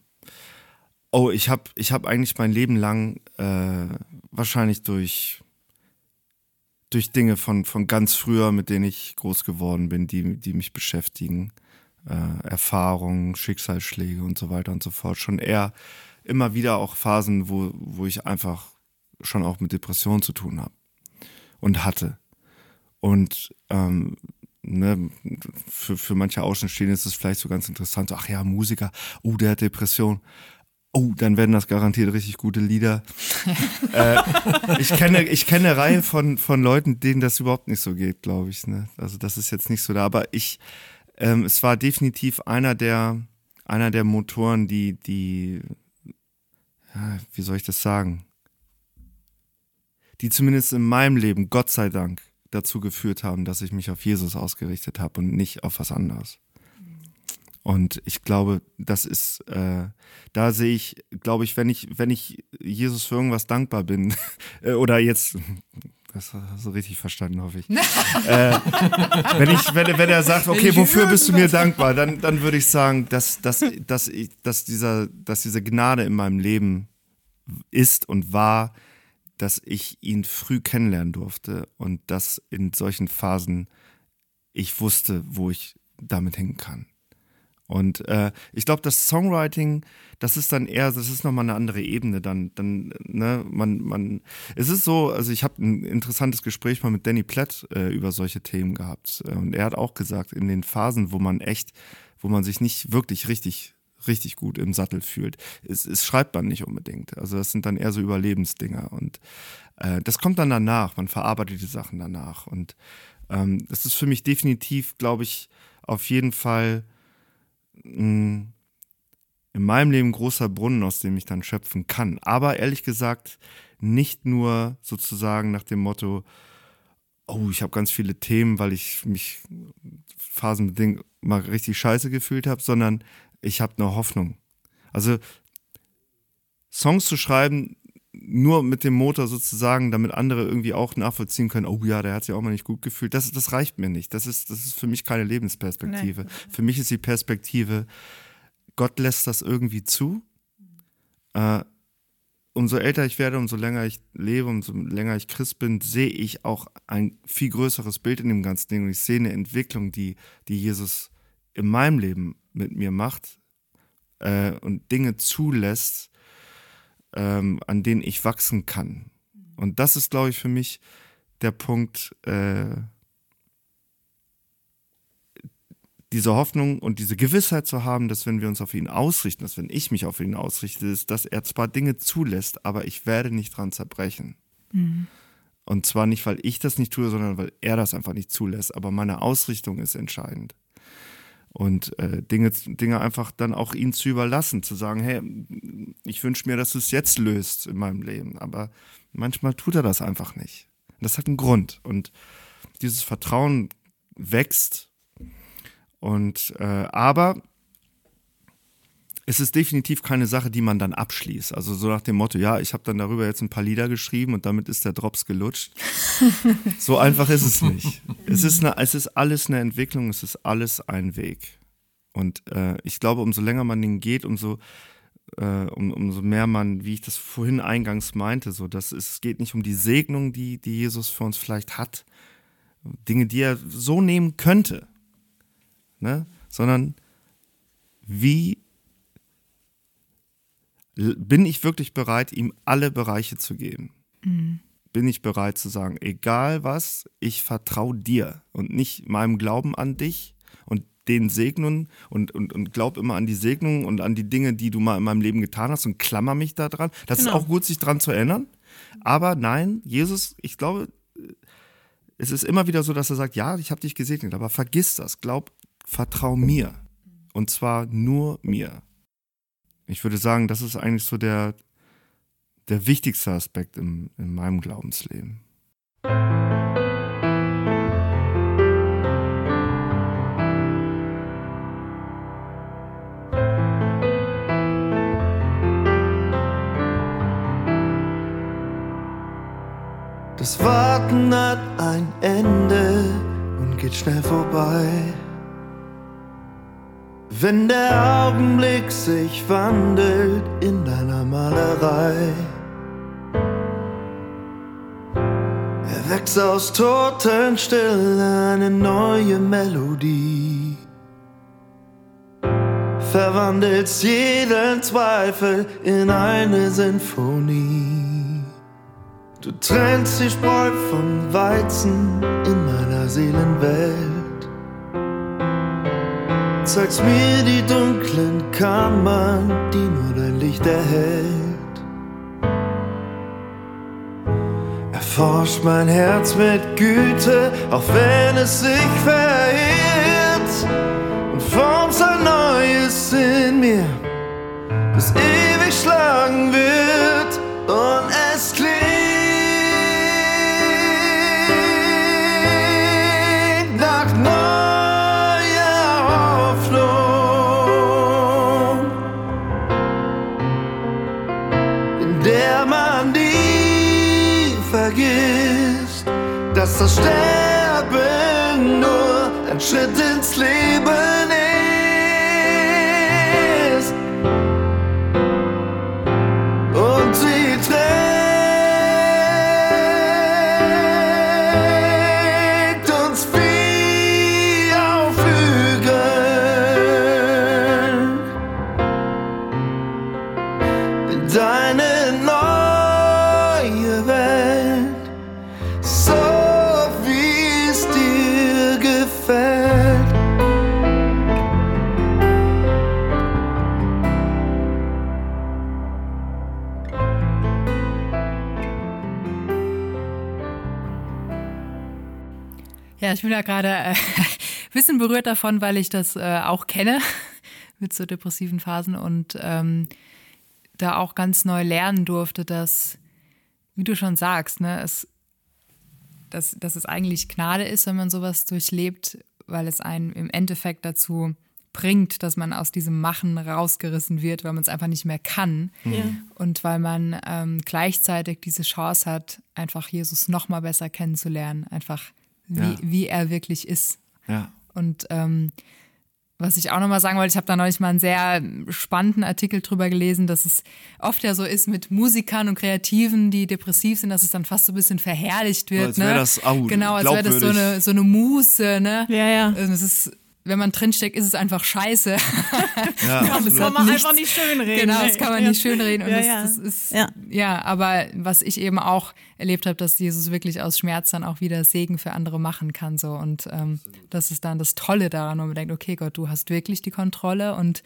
oh, ich habe ich hab eigentlich mein Leben lang äh, wahrscheinlich durch, durch Dinge von, von ganz früher, mit denen ich groß geworden bin, die, die mich beschäftigen, äh, Erfahrungen, Schicksalsschläge und so weiter und so fort, schon eher immer wieder auch Phasen, wo, wo ich einfach schon auch mit Depressionen zu tun habe und hatte. Und ähm, ne, für, für manche Außenstehende ist es vielleicht so ganz interessant, ach ja, Musiker, oh, der hat Depression. Oh, dann werden das garantiert richtig gute Lieder. äh, ich kenne, ich kenne eine Reihe von, von Leuten, denen das überhaupt nicht so geht, glaube ich. Ne? Also das ist jetzt nicht so da. Aber ich, ähm, es war definitiv einer der, einer der Motoren, die, die, ja, wie soll ich das sagen? Die zumindest in meinem Leben, Gott sei Dank, dazu geführt haben, dass ich mich auf Jesus ausgerichtet habe und nicht auf was anderes. Und ich glaube, das ist, äh, da sehe ich, glaube ich, wenn ich, wenn ich Jesus für irgendwas dankbar bin, äh, oder jetzt, das hast du richtig verstanden, hoffe ich. äh, wenn ich, wenn, wenn er sagt, okay, wofür bist du mir dankbar, dann, dann würde ich sagen, dass, dass, dass, ich, dass, dieser, dass diese Gnade in meinem Leben ist und war, dass ich ihn früh kennenlernen durfte und dass in solchen Phasen ich wusste, wo ich damit hängen kann. Und äh, ich glaube, das Songwriting, das ist dann eher, das ist nochmal eine andere Ebene dann, dann, ne, man, man, es ist so, also ich habe ein interessantes Gespräch mal mit Danny Platt äh, über solche Themen gehabt und er hat auch gesagt, in den Phasen, wo man echt, wo man sich nicht wirklich richtig, richtig gut im Sattel fühlt, es, es schreibt man nicht unbedingt. Also das sind dann eher so Überlebensdinger und äh, das kommt dann danach, man verarbeitet die Sachen danach und ähm, das ist für mich definitiv, glaube ich, auf jeden Fall in meinem Leben großer Brunnen, aus dem ich dann schöpfen kann. Aber ehrlich gesagt, nicht nur sozusagen nach dem Motto, oh, ich habe ganz viele Themen, weil ich mich phasenbedingt mal richtig scheiße gefühlt habe, sondern ich habe eine Hoffnung. Also Songs zu schreiben, nur mit dem Motor sozusagen, damit andere irgendwie auch nachvollziehen können, oh ja, der hat sich auch mal nicht gut gefühlt, das, das reicht mir nicht. Das ist, das ist für mich keine Lebensperspektive. Nee. Für mich ist die Perspektive, Gott lässt das irgendwie zu. Äh, umso älter ich werde, umso länger ich lebe, umso länger ich Christ bin, sehe ich auch ein viel größeres Bild in dem ganzen Ding. Und ich sehe eine Entwicklung, die, die Jesus in meinem Leben mit mir macht äh, und Dinge zulässt, ähm, an denen ich wachsen kann. Und das ist, glaube ich, für mich der Punkt, äh, diese Hoffnung und diese Gewissheit zu haben, dass wenn wir uns auf ihn ausrichten, dass wenn ich mich auf ihn ausrichte, ist, dass er zwar Dinge zulässt, aber ich werde nicht dran zerbrechen. Mhm. Und zwar nicht, weil ich das nicht tue, sondern weil er das einfach nicht zulässt. Aber meine Ausrichtung ist entscheidend und äh, Dinge, Dinge einfach dann auch ihnen zu überlassen, zu sagen, hey, ich wünsche mir, dass du es jetzt löst in meinem Leben, aber manchmal tut er das einfach nicht. Das hat einen Grund. Und dieses Vertrauen wächst. Und äh, aber es ist definitiv keine Sache, die man dann abschließt. Also so nach dem Motto, ja, ich habe dann darüber jetzt ein paar Lieder geschrieben und damit ist der Drops gelutscht. so einfach ist es nicht. Es ist, eine, es ist alles eine Entwicklung, es ist alles ein Weg. Und äh, ich glaube, umso länger man den geht, umso, äh, um, umso mehr man, wie ich das vorhin eingangs meinte, so dass es, geht nicht um die Segnung, die, die Jesus für uns vielleicht hat, Dinge, die er so nehmen könnte, ne? sondern wie bin ich wirklich bereit, ihm alle Bereiche zu geben? Mhm. Bin ich bereit zu sagen, egal was, ich vertraue dir und nicht meinem Glauben an dich und den Segnungen und, und, und glaub immer an die Segnungen und an die Dinge, die du mal in meinem Leben getan hast und klammer mich da dran. Das genau. ist auch gut, sich dran zu erinnern. Aber nein, Jesus, ich glaube, es ist immer wieder so, dass er sagt, ja, ich habe dich gesegnet, aber vergiss das, glaub, vertrau mir. Und zwar nur mir. Ich würde sagen, das ist eigentlich so der, der wichtigste Aspekt im, in meinem Glaubensleben. Das Warten hat ein Ende und geht schnell vorbei. Wenn der Augenblick sich wandelt in deiner Malerei, erwächst aus Totenstille eine neue Melodie. Verwandelst jeden Zweifel in eine Sinfonie. Du trennst die Spreu vom Weizen in meiner Seelenwelt zeigst mir die dunklen Kammern, die nur dein Licht erhält. Erforscht mein Herz mit Güte, auch wenn es sich verirrt, und formst ein neues in mir, das ewig schlagen wird, und es klingt. Dass das Sterben nur ein Schritt ins Leben ich bin da gerade äh, ein bisschen berührt davon, weil ich das äh, auch kenne mit so depressiven Phasen und ähm, da auch ganz neu lernen durfte, dass, wie du schon sagst, ne, es, dass, dass es eigentlich Gnade ist, wenn man sowas durchlebt, weil es einen im Endeffekt dazu bringt, dass man aus diesem Machen rausgerissen wird, weil man es einfach nicht mehr kann. Ja. Und weil man ähm, gleichzeitig diese Chance hat, einfach Jesus noch mal besser kennenzulernen, einfach wie, Ja. wie er wirklich ist. Ja. Und ähm, was ich auch nochmal sagen wollte, ich habe da neulich mal einen sehr spannenden Artikel drüber gelesen, dass es oft ja so ist mit Musikern und Kreativen, die depressiv sind, dass es dann fast so ein bisschen verherrlicht wird. als wär ne? das, au, genau, als wäre das so eine, so eine Muße. Ne? Ja, ja. Und es ist, wenn man drinsteckt, ist es einfach scheiße. Ja, Das absolut. hat Kann man nichts- einfach nicht schönreden. Genau, das kann man Ja. nicht schönreden. Und Ja, das, ja. das ist, Ja. ja. aber was ich eben auch erlebt habe, dass Jesus wirklich aus Schmerz dann auch wieder Segen für andere machen kann. So. Und ähm, das ist dann das Tolle daran, wo man denkt, okay Gott, du hast wirklich die Kontrolle und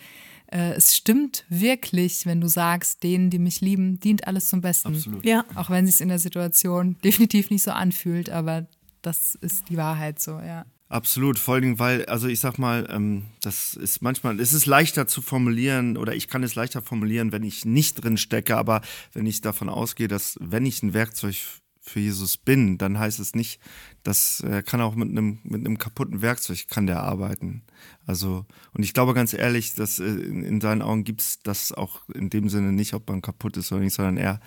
äh, es stimmt wirklich, wenn du sagst, denen, die mich lieben, dient alles zum Besten. Absolut. Ja. Auch wenn es sich in der Situation definitiv nicht so anfühlt, aber das ist die Wahrheit so, ja. Absolut, vor allen Dingen, weil, also ich sag mal, ähm, das ist manchmal, es ist leichter zu formulieren oder ich kann es leichter formulieren, wenn ich nicht drin stecke, aber wenn ich davon ausgehe, dass wenn ich ein Werkzeug für Jesus bin, dann heißt es nicht, dass er kann auch mit einem, mit einem kaputten Werkzeug kann der arbeiten. Also, und ich glaube ganz ehrlich, dass äh, in, in seinen Augen gibt es das auch in dem Sinne nicht, ob man kaputt ist oder nicht, sondern er,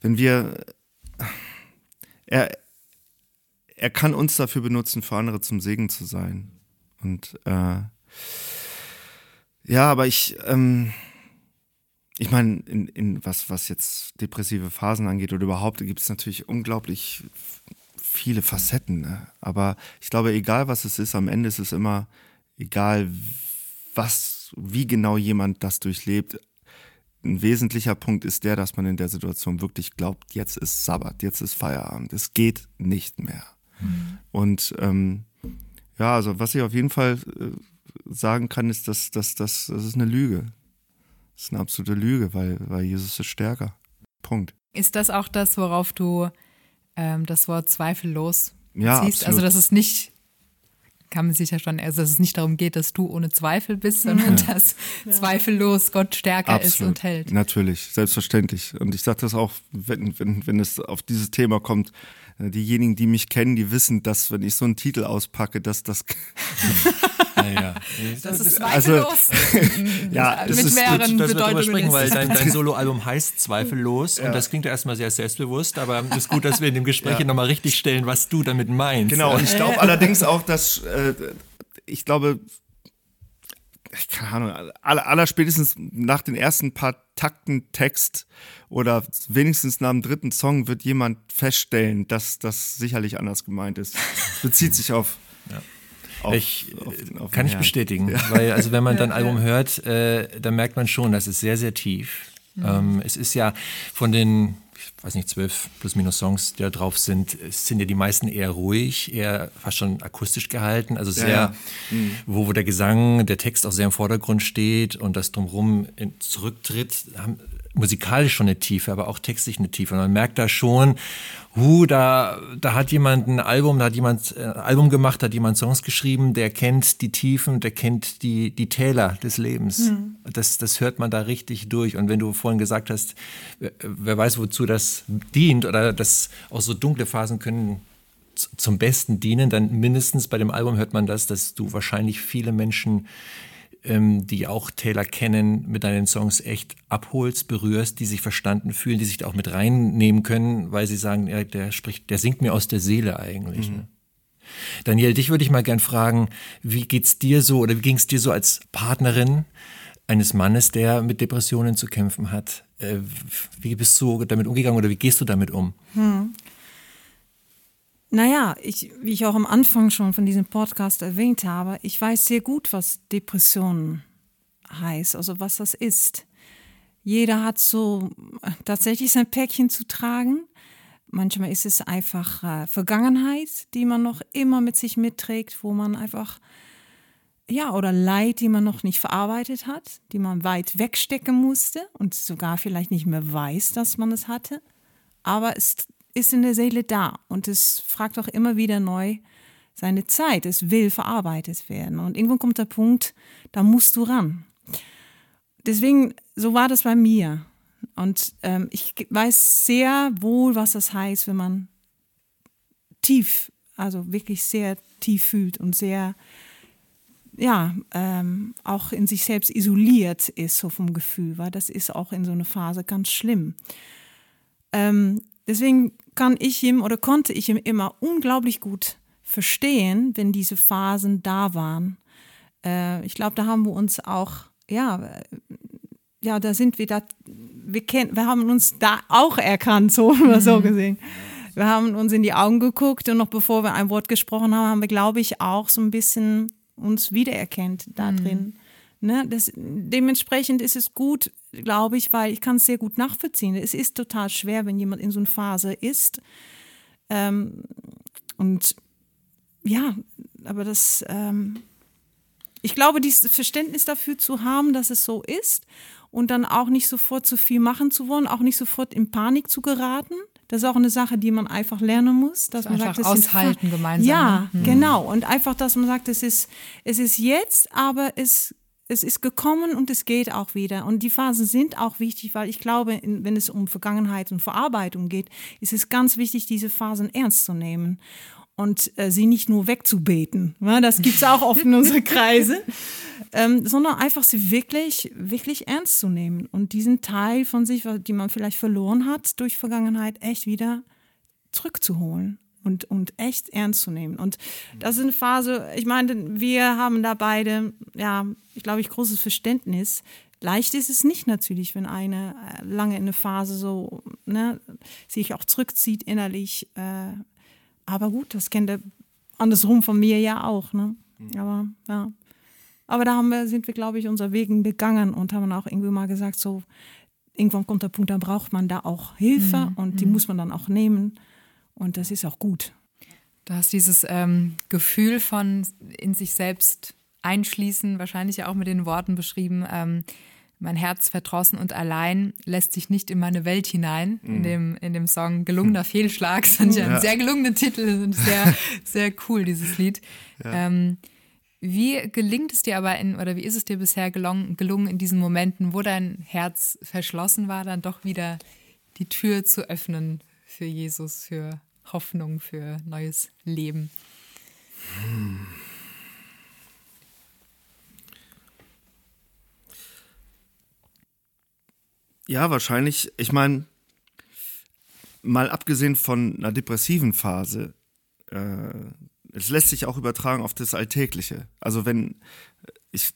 wenn wir, er, er kann uns dafür benutzen, für andere zum Segen zu sein. Und äh, ja, aber ich, ähm, ich meine, in, in was, was jetzt depressive Phasen angeht oder überhaupt, gibt es natürlich unglaublich viele Facetten. Ne? Aber ich glaube, egal was es ist, am Ende ist es immer egal, was, wie genau jemand das durchlebt. Ein wesentlicher Punkt ist der, dass man in der Situation wirklich glaubt, jetzt ist Sabbat, jetzt ist Feierabend, es geht nicht mehr. Mhm. Und ähm, ja, also was ich auf jeden Fall äh, sagen kann, ist, dass, dass, dass das ist eine Lüge. Das ist eine absolute Lüge, weil, weil Jesus ist stärker. Punkt. Ist das auch das, worauf du ähm, das Wort zweifellos ja, siehst? Also, dass es nicht, kann man sich ja schon, also dass es nicht darum geht, dass du ohne Zweifel bist, sondern ja. dass ja. zweifellos Gott stärker Absolut. ist und hält. Natürlich, selbstverständlich. Und ich sage das auch, wenn, wenn, wenn es auf dieses Thema kommt, diejenigen, die mich kennen, die wissen, dass wenn ich so einen Titel auspacke, dass das ja. Das ist zweifellos. Also, ja, das ist gut, dass wir darüber sprechen, weil dein, dein Soloalbum heißt Zweifellos ja. und das klingt ja erstmal sehr selbstbewusst, aber es ist gut, dass wir in dem Gespräch ja. nochmal richtig stellen, was du damit meinst. Genau, und ich glaube allerdings auch, dass äh, ich glaube, keine Ahnung, aller, aller spätestens nach den ersten paar Takten Text oder wenigstens nach dem dritten Song wird jemand feststellen, dass das sicherlich anders gemeint ist. Bezieht sich auf ja. Auf, ich, auf, auf kann ich Herrn. bestätigen, ja. weil also wenn man dein Album hört, äh, dann merkt man schon, das ist sehr, sehr tief. Mhm. Ähm, es ist ja von den, ich weiß nicht, zwölf plus minus Songs, die da drauf sind, sind ja die meisten eher ruhig, eher fast schon akustisch gehalten, also sehr, ja, mhm. wo, wo der Gesang, der Text auch sehr im Vordergrund steht und das drumherum zurücktritt, haben, musikalisch schon eine Tiefe, aber auch textlich eine Tiefe. Und man merkt da schon, hu, da, da hat jemand ein Album, da hat jemand ein äh, Album gemacht, hat jemand Songs geschrieben, der kennt die Tiefen, der kennt die, die Täler des Lebens. Mhm. Das, das hört man da richtig durch. Und wenn du vorhin gesagt hast, wer weiß, wozu das dient oder dass auch so dunkle Phasen können zum Besten dienen, dann mindestens bei dem Album hört man das, dass du wahrscheinlich viele Menschen ähm, die auch Taylor kennen, mit deinen Songs echt abholst, berührst, die sich verstanden fühlen, die sich da auch mit reinnehmen können, weil sie sagen, ja, der spricht, der singt mir aus der Seele eigentlich. Mhm. Ne? Daniel, dich würde ich mal gern fragen, wie geht's dir so oder wie ging es dir so als Partnerin eines Mannes, der mit Depressionen zu kämpfen hat? Äh, wie bist du damit umgegangen oder wie gehst du damit um? Hm. Naja, ich, wie ich auch am Anfang schon von diesem Podcast erwähnt habe, ich weiß sehr gut, was Depression heißt, also was das ist. Jeder hat so äh, tatsächlich sein Päckchen zu tragen. Manchmal ist es einfach äh, Vergangenheit, die man noch immer mit sich mitträgt, wo man einfach, ja, oder Leid, die man noch nicht verarbeitet hat, die man weit wegstecken musste und sogar vielleicht nicht mehr weiß, dass man es hatte. Aber es ist in der Seele da und es fragt auch immer wieder neu seine Zeit. Es will verarbeitet werden. Und irgendwann kommt der Punkt, da musst du ran. Deswegen, so war das bei mir. Und ähm, ich weiß sehr wohl, was das heißt, wenn man tief, also wirklich sehr tief fühlt und sehr, ja, ähm, auch in sich selbst isoliert ist, so vom Gefühl, weil das ist auch in so einer Phase ganz schlimm. Ähm, Deswegen kann ich ihm oder konnte ich ihm immer unglaublich gut verstehen, wenn diese Phasen da waren. Äh, ich glaube, da haben wir uns auch, ja, äh, ja, da sind wir da, wir kennen, wir haben uns da auch erkannt, so, mhm. so gesehen. Wir haben uns in die Augen geguckt und noch bevor wir ein Wort gesprochen haben, haben wir, glaube ich, auch so ein bisschen uns wiedererkennt da mhm. drin. Ne? Das, dementsprechend ist es gut, glaube ich, weil ich kann es sehr gut nachvollziehen. Es ist total schwer, wenn jemand in so einer Phase ist. Ähm, und ja, aber das, ähm, ich glaube, dieses Verständnis dafür zu haben, dass es so ist und dann auch nicht sofort zu viel machen zu wollen, auch nicht sofort in Panik zu geraten. Das ist auch eine Sache, die man einfach lernen muss, dass das man einfach sagt, das aushalten gemeinsam. Ja, ne? genau. Und einfach, dass man sagt, es ist, es ist jetzt, aber es es ist gekommen und es geht auch wieder. Und die Phasen sind auch wichtig, weil ich glaube, wenn es um Vergangenheit und Verarbeitung geht, ist es ganz wichtig, diese Phasen ernst zu nehmen und äh, sie nicht nur wegzubeten. Ja, das gibt es auch oft in unseren Kreise, ähm, sondern einfach sie wirklich, wirklich ernst zu nehmen und diesen Teil von sich, die man vielleicht verloren hat durch Vergangenheit, echt wieder zurückzuholen und, und echt ernst zu nehmen. Und das ist eine Phase, ich meine, wir haben da beide, ja, ich glaube, ich großes Verständnis. Leicht ist es nicht natürlich, wenn eine äh, lange in eine Phase so ne, sich auch zurückzieht innerlich. Äh, aber gut, das kennt er andersrum von mir ja auch. Ne? Mhm. Aber ja. Aber da haben wir, sind wir, glaube ich, unser Wegen gegangen und haben auch irgendwie mal gesagt, so, irgendwann kommt der Punkt, da braucht man da auch Hilfe mhm. und die mhm. muss man dann auch nehmen. Und das ist auch gut. Du hast dieses ähm, Gefühl von in sich selbst einschließen, wahrscheinlich ja auch mit den Worten beschrieben, ähm, mein Herz verdrossen und allein lässt sich nicht in meine Welt hinein. Mhm. In, dem, in dem Song Gelungener Fehlschlag. Das ist ja. ein sehr gelungener Titel sehr, sehr cool, dieses Lied. Ja. Ähm, wie gelingt es dir aber in, oder wie ist es dir bisher gelungen, gelungen, in diesen Momenten, wo dein Herz verschlossen war, dann doch wieder die Tür zu öffnen für Jesus, für Hoffnung, für neues Leben? Ja, wahrscheinlich. Ich meine, mal abgesehen von einer depressiven Phase, äh, es lässt sich auch übertragen auf das Alltägliche. Also wenn ich,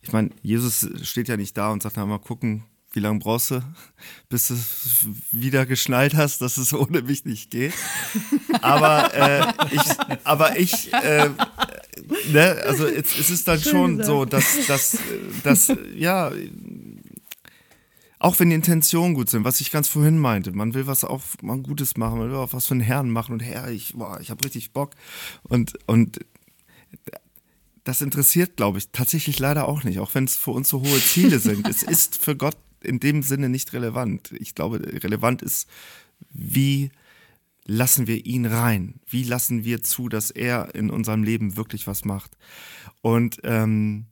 ich meine, Jesus steht ja nicht da und sagt, na mal gucken, wie lange brauchst du, bis du wieder geschnallt hast, dass es ohne mich nicht geht. Aber äh, ich, aber ich, äh, ne, also es, es ist dann schon so, dass, dass, dass, ja, auch wenn die Intentionen gut sind, was ich ganz vorhin meinte, man will was auch mal Gutes machen, man will auch was für den Herrn machen und Herr, ich, boah, ich habe richtig Bock und, und das interessiert, glaube ich, tatsächlich leider auch nicht, auch wenn es für uns so hohe Ziele sind. es ist für Gott in dem Sinne nicht relevant. Ich glaube, relevant ist, wie lassen wir ihn rein? Wie lassen wir zu, dass er in unserem Leben wirklich was macht? Und ähm,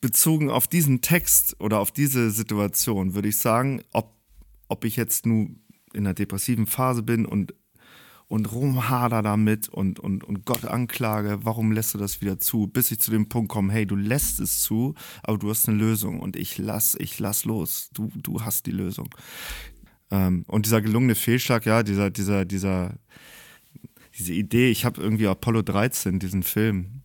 bezogen auf diesen Text oder auf diese Situation würde ich sagen, ob, ob ich jetzt nun in einer depressiven Phase bin und und rumhader damit und, und, und Gott anklage, warum lässt du das wieder zu, bis ich zu dem Punkt komme, hey, du lässt es zu, aber du hast eine Lösung und ich lass, ich lass los, du, du hast die Lösung. Ähm, und dieser gelungene Fehlschlag, ja, dieser, dieser, dieser, diese Idee, ich habe irgendwie Apollo 13, diesen Film,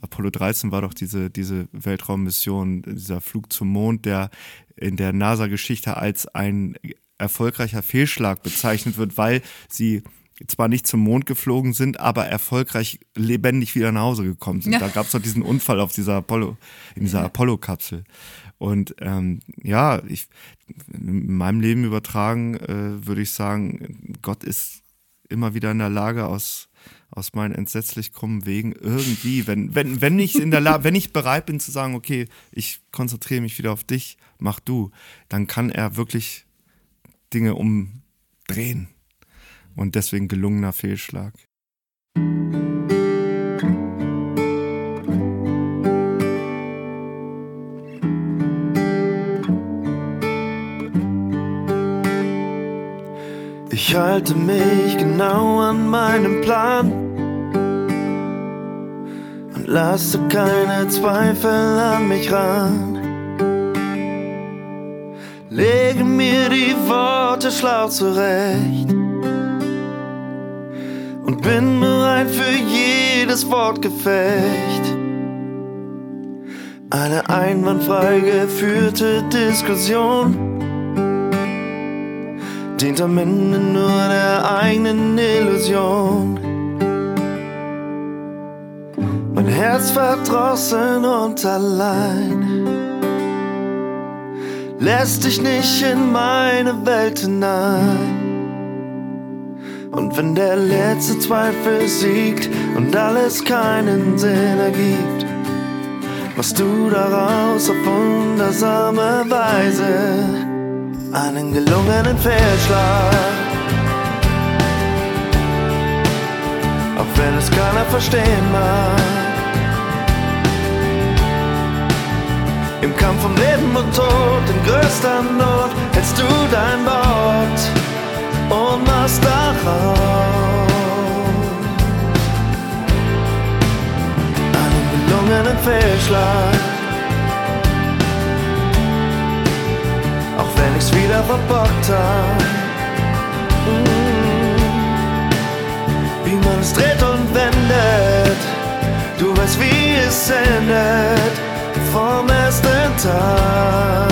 Apollo 13 war doch diese, diese Weltraummission, dieser Flug zum Mond, der in der NASA-Geschichte als ein erfolgreicher Fehlschlag bezeichnet wird, weil sie zwar nicht zum Mond geflogen sind, aber erfolgreich lebendig wieder nach Hause gekommen sind. Ja. Da gab es doch diesen Unfall auf dieser Apollo, in dieser ja. Apollo-Kapsel. Und ähm, ja, ich, in meinem Leben übertragen äh, würde ich sagen, Gott ist immer wieder in der Lage, aus, aus meinen entsetzlich krummen Wegen irgendwie, wenn, wenn, wenn ich in der Lage, wenn ich bereit bin zu sagen, okay, ich konzentriere mich wieder auf dich, mach du, dann kann er wirklich Dinge umdrehen und deswegen gelungener Fehlschlag. Ich halte mich genau an meinem Plan und lasse keine Zweifel an mich ran. Lege mir die Worte schlau zurecht und bin bereit für jedes Wortgefecht. Eine einwandfrei geführte Diskussion dient am Ende nur der eigenen Illusion. Mein Herz verdrossen und allein lässt dich nicht in meine Welt hinein. Und wenn der letzte Zweifel siegt und alles keinen Sinn ergibt, machst du daraus auf wundersame Weise einen gelungenen Fehlschlag. Auch wenn es keiner verstehen mag. Im Kampf um Leben und Tod, in größter Not, hältst du dein Wort und machst daraus einen gelungenen Fehlschlag. Auch wenn ich's wieder verbockt hab. Mm. Wie man es dreht und wendet, du weißt, wie es endet vom ersten Tag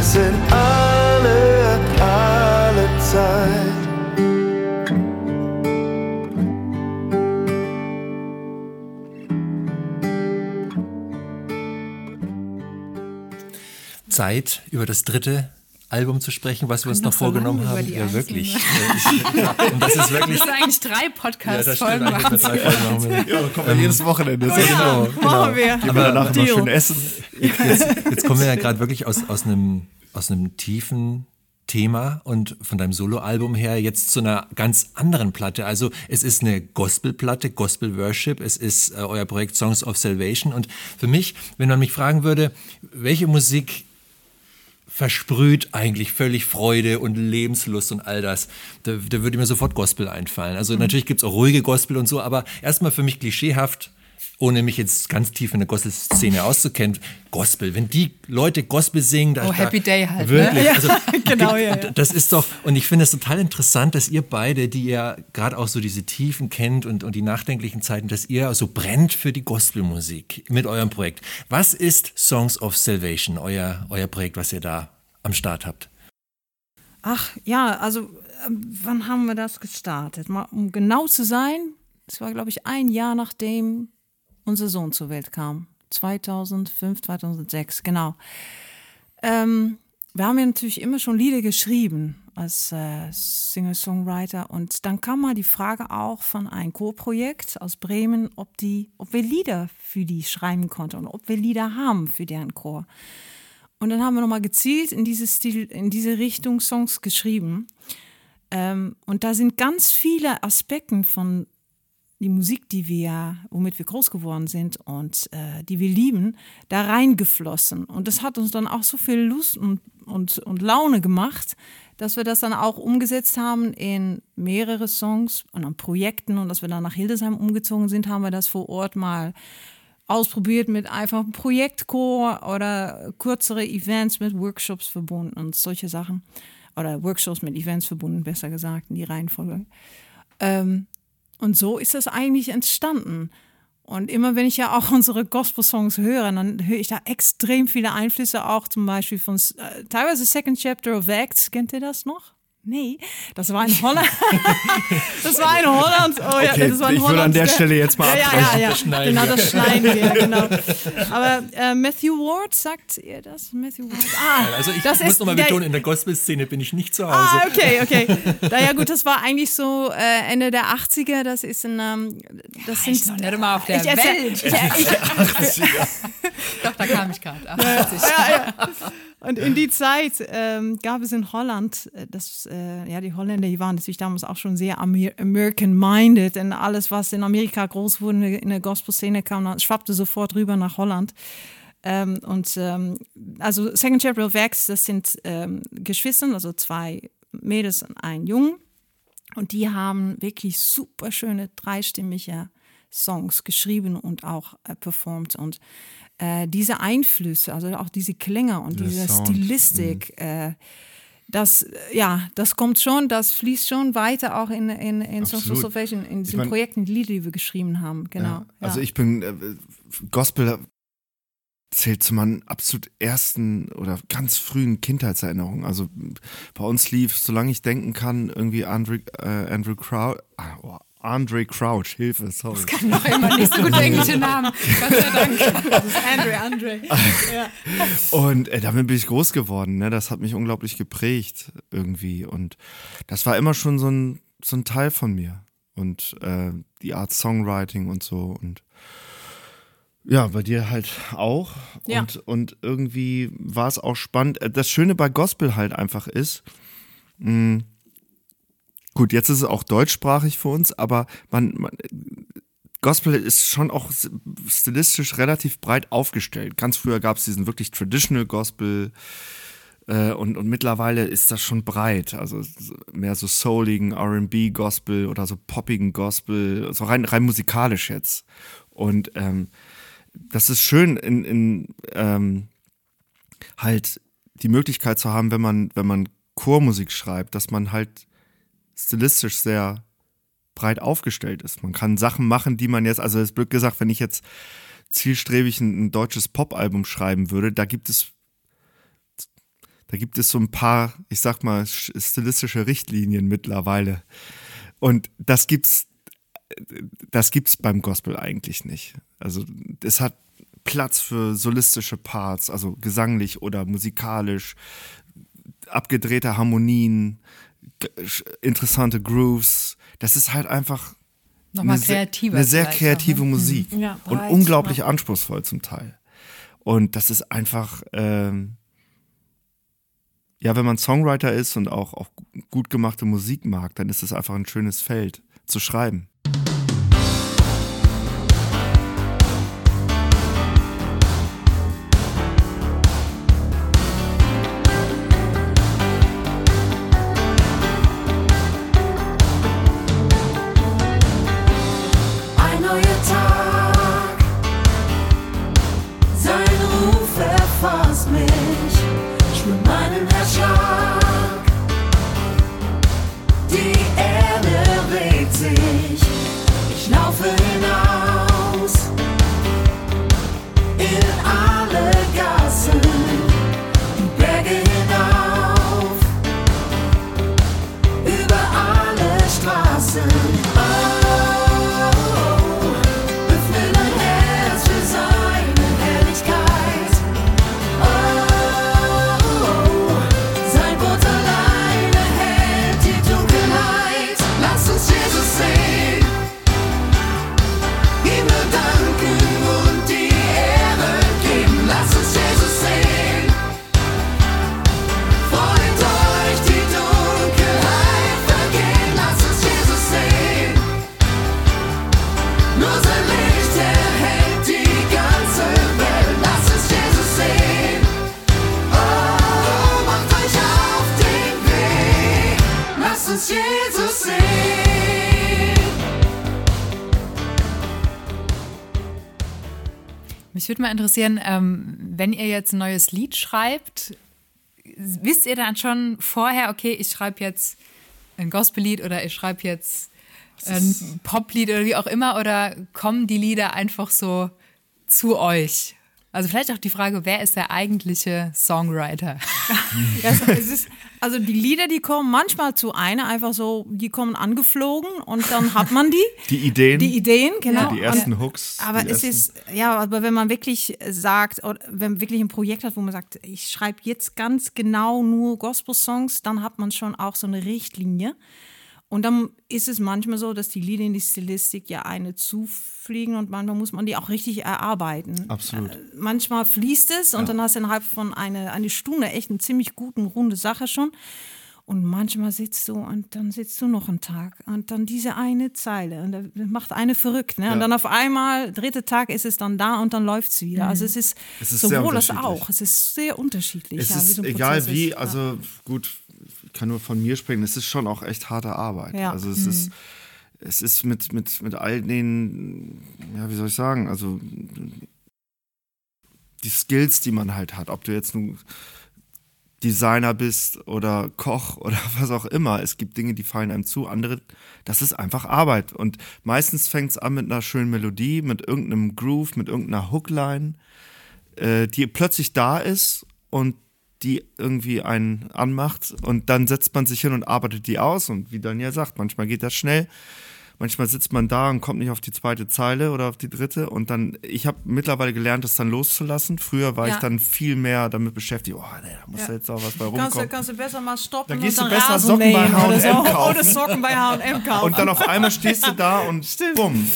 bis in alle, alle Zeit. Zeit, über das dritte Album zu sprechen, was wir uns noch noch so vorgenommen haben. Ja, wirklich. Ja, ich- Und das ist wirklich. Das eigentlich drei Ja, Podcast-Folgen. das stimmt, eigentlich waren. mit drei Folgen. Ja, kommen wir jedes Wochenende. Ja, genau, genau. Machen wir. Gehen wir danach Deal. schön essen. Jetzt, jetzt kommen wir ja gerade wirklich aus, aus, einem, aus einem tiefen Thema und von deinem Soloalbum her jetzt zu einer ganz anderen Platte. Also es ist eine Gospelplatte, Gospel Worship, es ist äh, euer Projekt Songs of Salvation und für mich, wenn man mich fragen würde, welche Musik versprüht eigentlich völlig Freude und Lebenslust und all das. Da, da würde mir sofort Gospel einfallen. Also natürlich gibt's auch ruhige Gospel und so, aber erstmal für mich klischeehaft, ohne mich jetzt ganz tief in der Gospel-Szene auszukennen, Gospel, wenn die Leute Gospel singen, da, Oh, da, Happy Day halt, ne? Wirklich, Ja, also, genau, ja, ja. Das ist doch, und ich finde es total interessant, dass ihr beide, die ja gerade auch so diese Tiefen kennt und, und die nachdenklichen Zeiten, dass ihr so brennt für die Gospelmusik mit eurem Projekt. Was ist Songs of Salvation, euer, euer Projekt, was ihr da am Start habt? Ach ja, also ähm, wann haben wir das gestartet? Mal, um genau zu sein, es war glaube ich ein Jahr nachdem unser Sohn zur Welt kam. 2005, 2006, genau. Ähm, wir haben ja natürlich immer schon Lieder geschrieben als äh, Singer-Songwriter und dann kam mal die Frage auch von einem Chorprojekt aus Bremen, ob, die, ob wir Lieder für die schreiben konnten und ob wir Lieder haben für deren Chor. Und dann haben wir nochmal gezielt in diese Stil, in diese Richtung Songs geschrieben. Ähm, und da sind ganz viele Aspekte von die Musik, die wir, womit wir groß geworden sind und äh, die wir lieben, da reingeflossen. Und das hat uns dann auch so viel Lust und, und, und Laune gemacht, dass wir das dann auch umgesetzt haben in mehrere Songs und an Projekten. Und als wir dann nach Hildesheim umgezogen sind, haben wir das vor Ort mal ausprobiert mit einfach Projektchor oder kürzere Events mit Workshops verbunden und solche Sachen. Oder Workshops mit Events verbunden, besser gesagt, in die Reihenfolge. Ähm, und so ist das eigentlich entstanden. Und immer wenn ich ja auch unsere Gospel-Songs höre, dann höre ich da extrem viele Einflüsse, auch zum Beispiel von äh, teilweise Second Chapter of Acts. Kennt ihr das noch? Nee, das war in Holland. das war in Holland. Oh ja, Okay, das war in ich würde an der Stelle jetzt mal ja, ja, ja, ja. Das schneiden Genau, das schneiden wir, genau. Aber äh, Matthew Ward, sagt ihr das? Matthew Ward. Ah, Also ich das muss nochmal betonen, in der Gospel-Szene bin ich nicht zu Hause. Ah, okay, okay. Naja, gut, das war eigentlich so äh, Ende der 80er. Das ist ein. Ähm, das Ich sind. noch nicht mal auf der ich erzähl- Welt. Ich, ich, Doch, da kam ich gerade. 88. und in die Zeit ähm, gab es in Holland, äh, das, äh, ja, die Holländer, die waren natürlich damals auch schon sehr Amer American-minded. Und alles, was in Amerika groß wurde, in der Gospel-Szene kam, schwappte sofort rüber nach Holland. Ähm, und ähm, also Second of Acts, das sind ähm, Geschwister, also zwei Mädels und ein Jungen. Und die haben wirklich super schöne dreistimmige Songs geschrieben und auch äh, performt. Und äh, diese Einflüsse, also auch diese Klänge und Der diese Sound, Stilistik, äh, das, äh, ja, das kommt schon, das fließt schon weiter auch in, in, in Songs. Salvation, in diesen mein- Projekten, die Lieder, die wir geschrieben haben. Genau. Ja. Also ja. ich bin äh, Gospel zählt zu meinen absolut ersten oder ganz frühen Kindheitserinnerungen. Also bei uns lief, solange ich denken kann, irgendwie Andre, äh, Andrew Crouch, ah, oh, Andre Crouch, Hilfe, sorry. Noch immer nicht so gut englische Namen. Gott sei Dank. Das ist Andre, Andre. ja. Und äh, damit bin ich groß geworden. Ne? Das hat mich unglaublich geprägt irgendwie. Und das war immer schon so ein, so ein Teil von mir. Und äh, die Art Songwriting und so. Und ja, bei dir halt auch. Ja. Und, und irgendwie war es auch spannend. Äh, Das Schöne bei Gospel halt einfach ist, mh, gut, jetzt ist es auch deutschsprachig für uns, aber man, man Gospel ist schon auch stilistisch relativ breit aufgestellt. Ganz früher gab es diesen wirklich Traditional Gospel äh, und, und mittlerweile ist das schon breit. Also mehr so souligen RB Gospel oder so poppigen Gospel, so rein, rein musikalisch jetzt. Und ähm, das ist schön, in, in ähm, halt die Möglichkeit zu haben, wenn man, wenn man Chormusik schreibt, dass man halt stilistisch sehr breit aufgestellt ist. Man kann Sachen machen, die man jetzt, also es blöd gesagt, wenn ich jetzt zielstrebig ein, ein deutsches Popalbum schreiben würde, da gibt es da gibt es so ein paar, ich sag mal, stilistische Richtlinien mittlerweile. Und das gibt's, das gibt's beim Gospel eigentlich nicht. Also es hat Platz für solistische Parts, also gesanglich oder musikalisch, abgedrehte Harmonien, interessante Grooves. Das ist halt einfach Nochmal eine, kreativer. eine sehr kreative auch, ne? Musik Ja, und unglaublich ja. anspruchsvoll zum Teil. Und das ist einfach, ähm, ja, wenn man Songwriter ist und auch, auch gut gemachte Musik mag, dann ist es einfach ein schönes Feld zu schreiben. Würde mal interessieren, ähm, wenn ihr jetzt ein neues Lied schreibt, wisst ihr dann schon vorher, okay, ich schreibe jetzt ein Gospellied oder ich schreibe jetzt ein Poplied oder wie auch immer, oder kommen die Lieder einfach so zu euch? Also vielleicht auch die Frage, wer ist der eigentliche Songwriter? Ja, es, es ist, also die Lieder, die kommen manchmal zu einer einfach so, die kommen angeflogen und dann hat man die. Die Ideen, Die Ideen, genau. die ersten Hooks. Aber es ersten, ist, ja, aber wenn man wirklich sagt, oder wenn man wirklich ein Projekt hat, wo man sagt, ich schreibe jetzt ganz genau nur Gospel-Songs, dann hat man schon auch so eine Richtlinie. Und dann ist es manchmal so, dass die Lieder in die Stilistik ja eine zufliegen und manchmal muss man die auch richtig erarbeiten. Absolut. Äh, manchmal fließt es und dann hast du innerhalb von eine, eine Stunde echt eine ziemlich guten, runde Sache schon. Und manchmal sitzt du und dann sitzt du noch einen Tag und dann diese eine Zeile und das macht eine verrückt. Ne? Und dann auf einmal, dritte Tag ist es dann da und dann läuft es wieder. Also es ist, Es ist sowohl unterschiedlich. auch. Es ist sehr unterschiedlich. es ja, wie ist so ein egal wie, ist. also gut, ich kann nur von mir sprechen, es ist schon auch echt harte Arbeit. Ja. Also es ist, es ist mit, mit, mit all den, ja, wie soll ich sagen, also die Skills, die man halt hat, ob du jetzt nun Designer bist oder Koch oder was auch immer. Es gibt Dinge, die fallen einem zu, andere, das ist einfach Arbeit. Und meistens fängt es an mit einer schönen Melodie, mit irgendeinem Groove, mit irgendeiner Hookline, äh, die plötzlich da ist und die irgendwie einen anmacht. Und dann setzt man sich hin und arbeitet die aus. Und wie Daniel sagt, manchmal geht das schnell. Manchmal sitzt man da und kommt nicht auf die zweite Zeile oder auf die dritte. Und dann, ich habe mittlerweile gelernt, das dann loszulassen. Früher war Ja. ich dann viel mehr damit beschäftigt, oh, nee, da muss Ja. jetzt auch was bei Kannst du, rumkommen. kannst du besser mal stoppen Dann und gehst du dann besser Socken bei H&M kaufen. Oder Socken bei H&M kaufen. Und dann auf einmal stehst du da und bumm.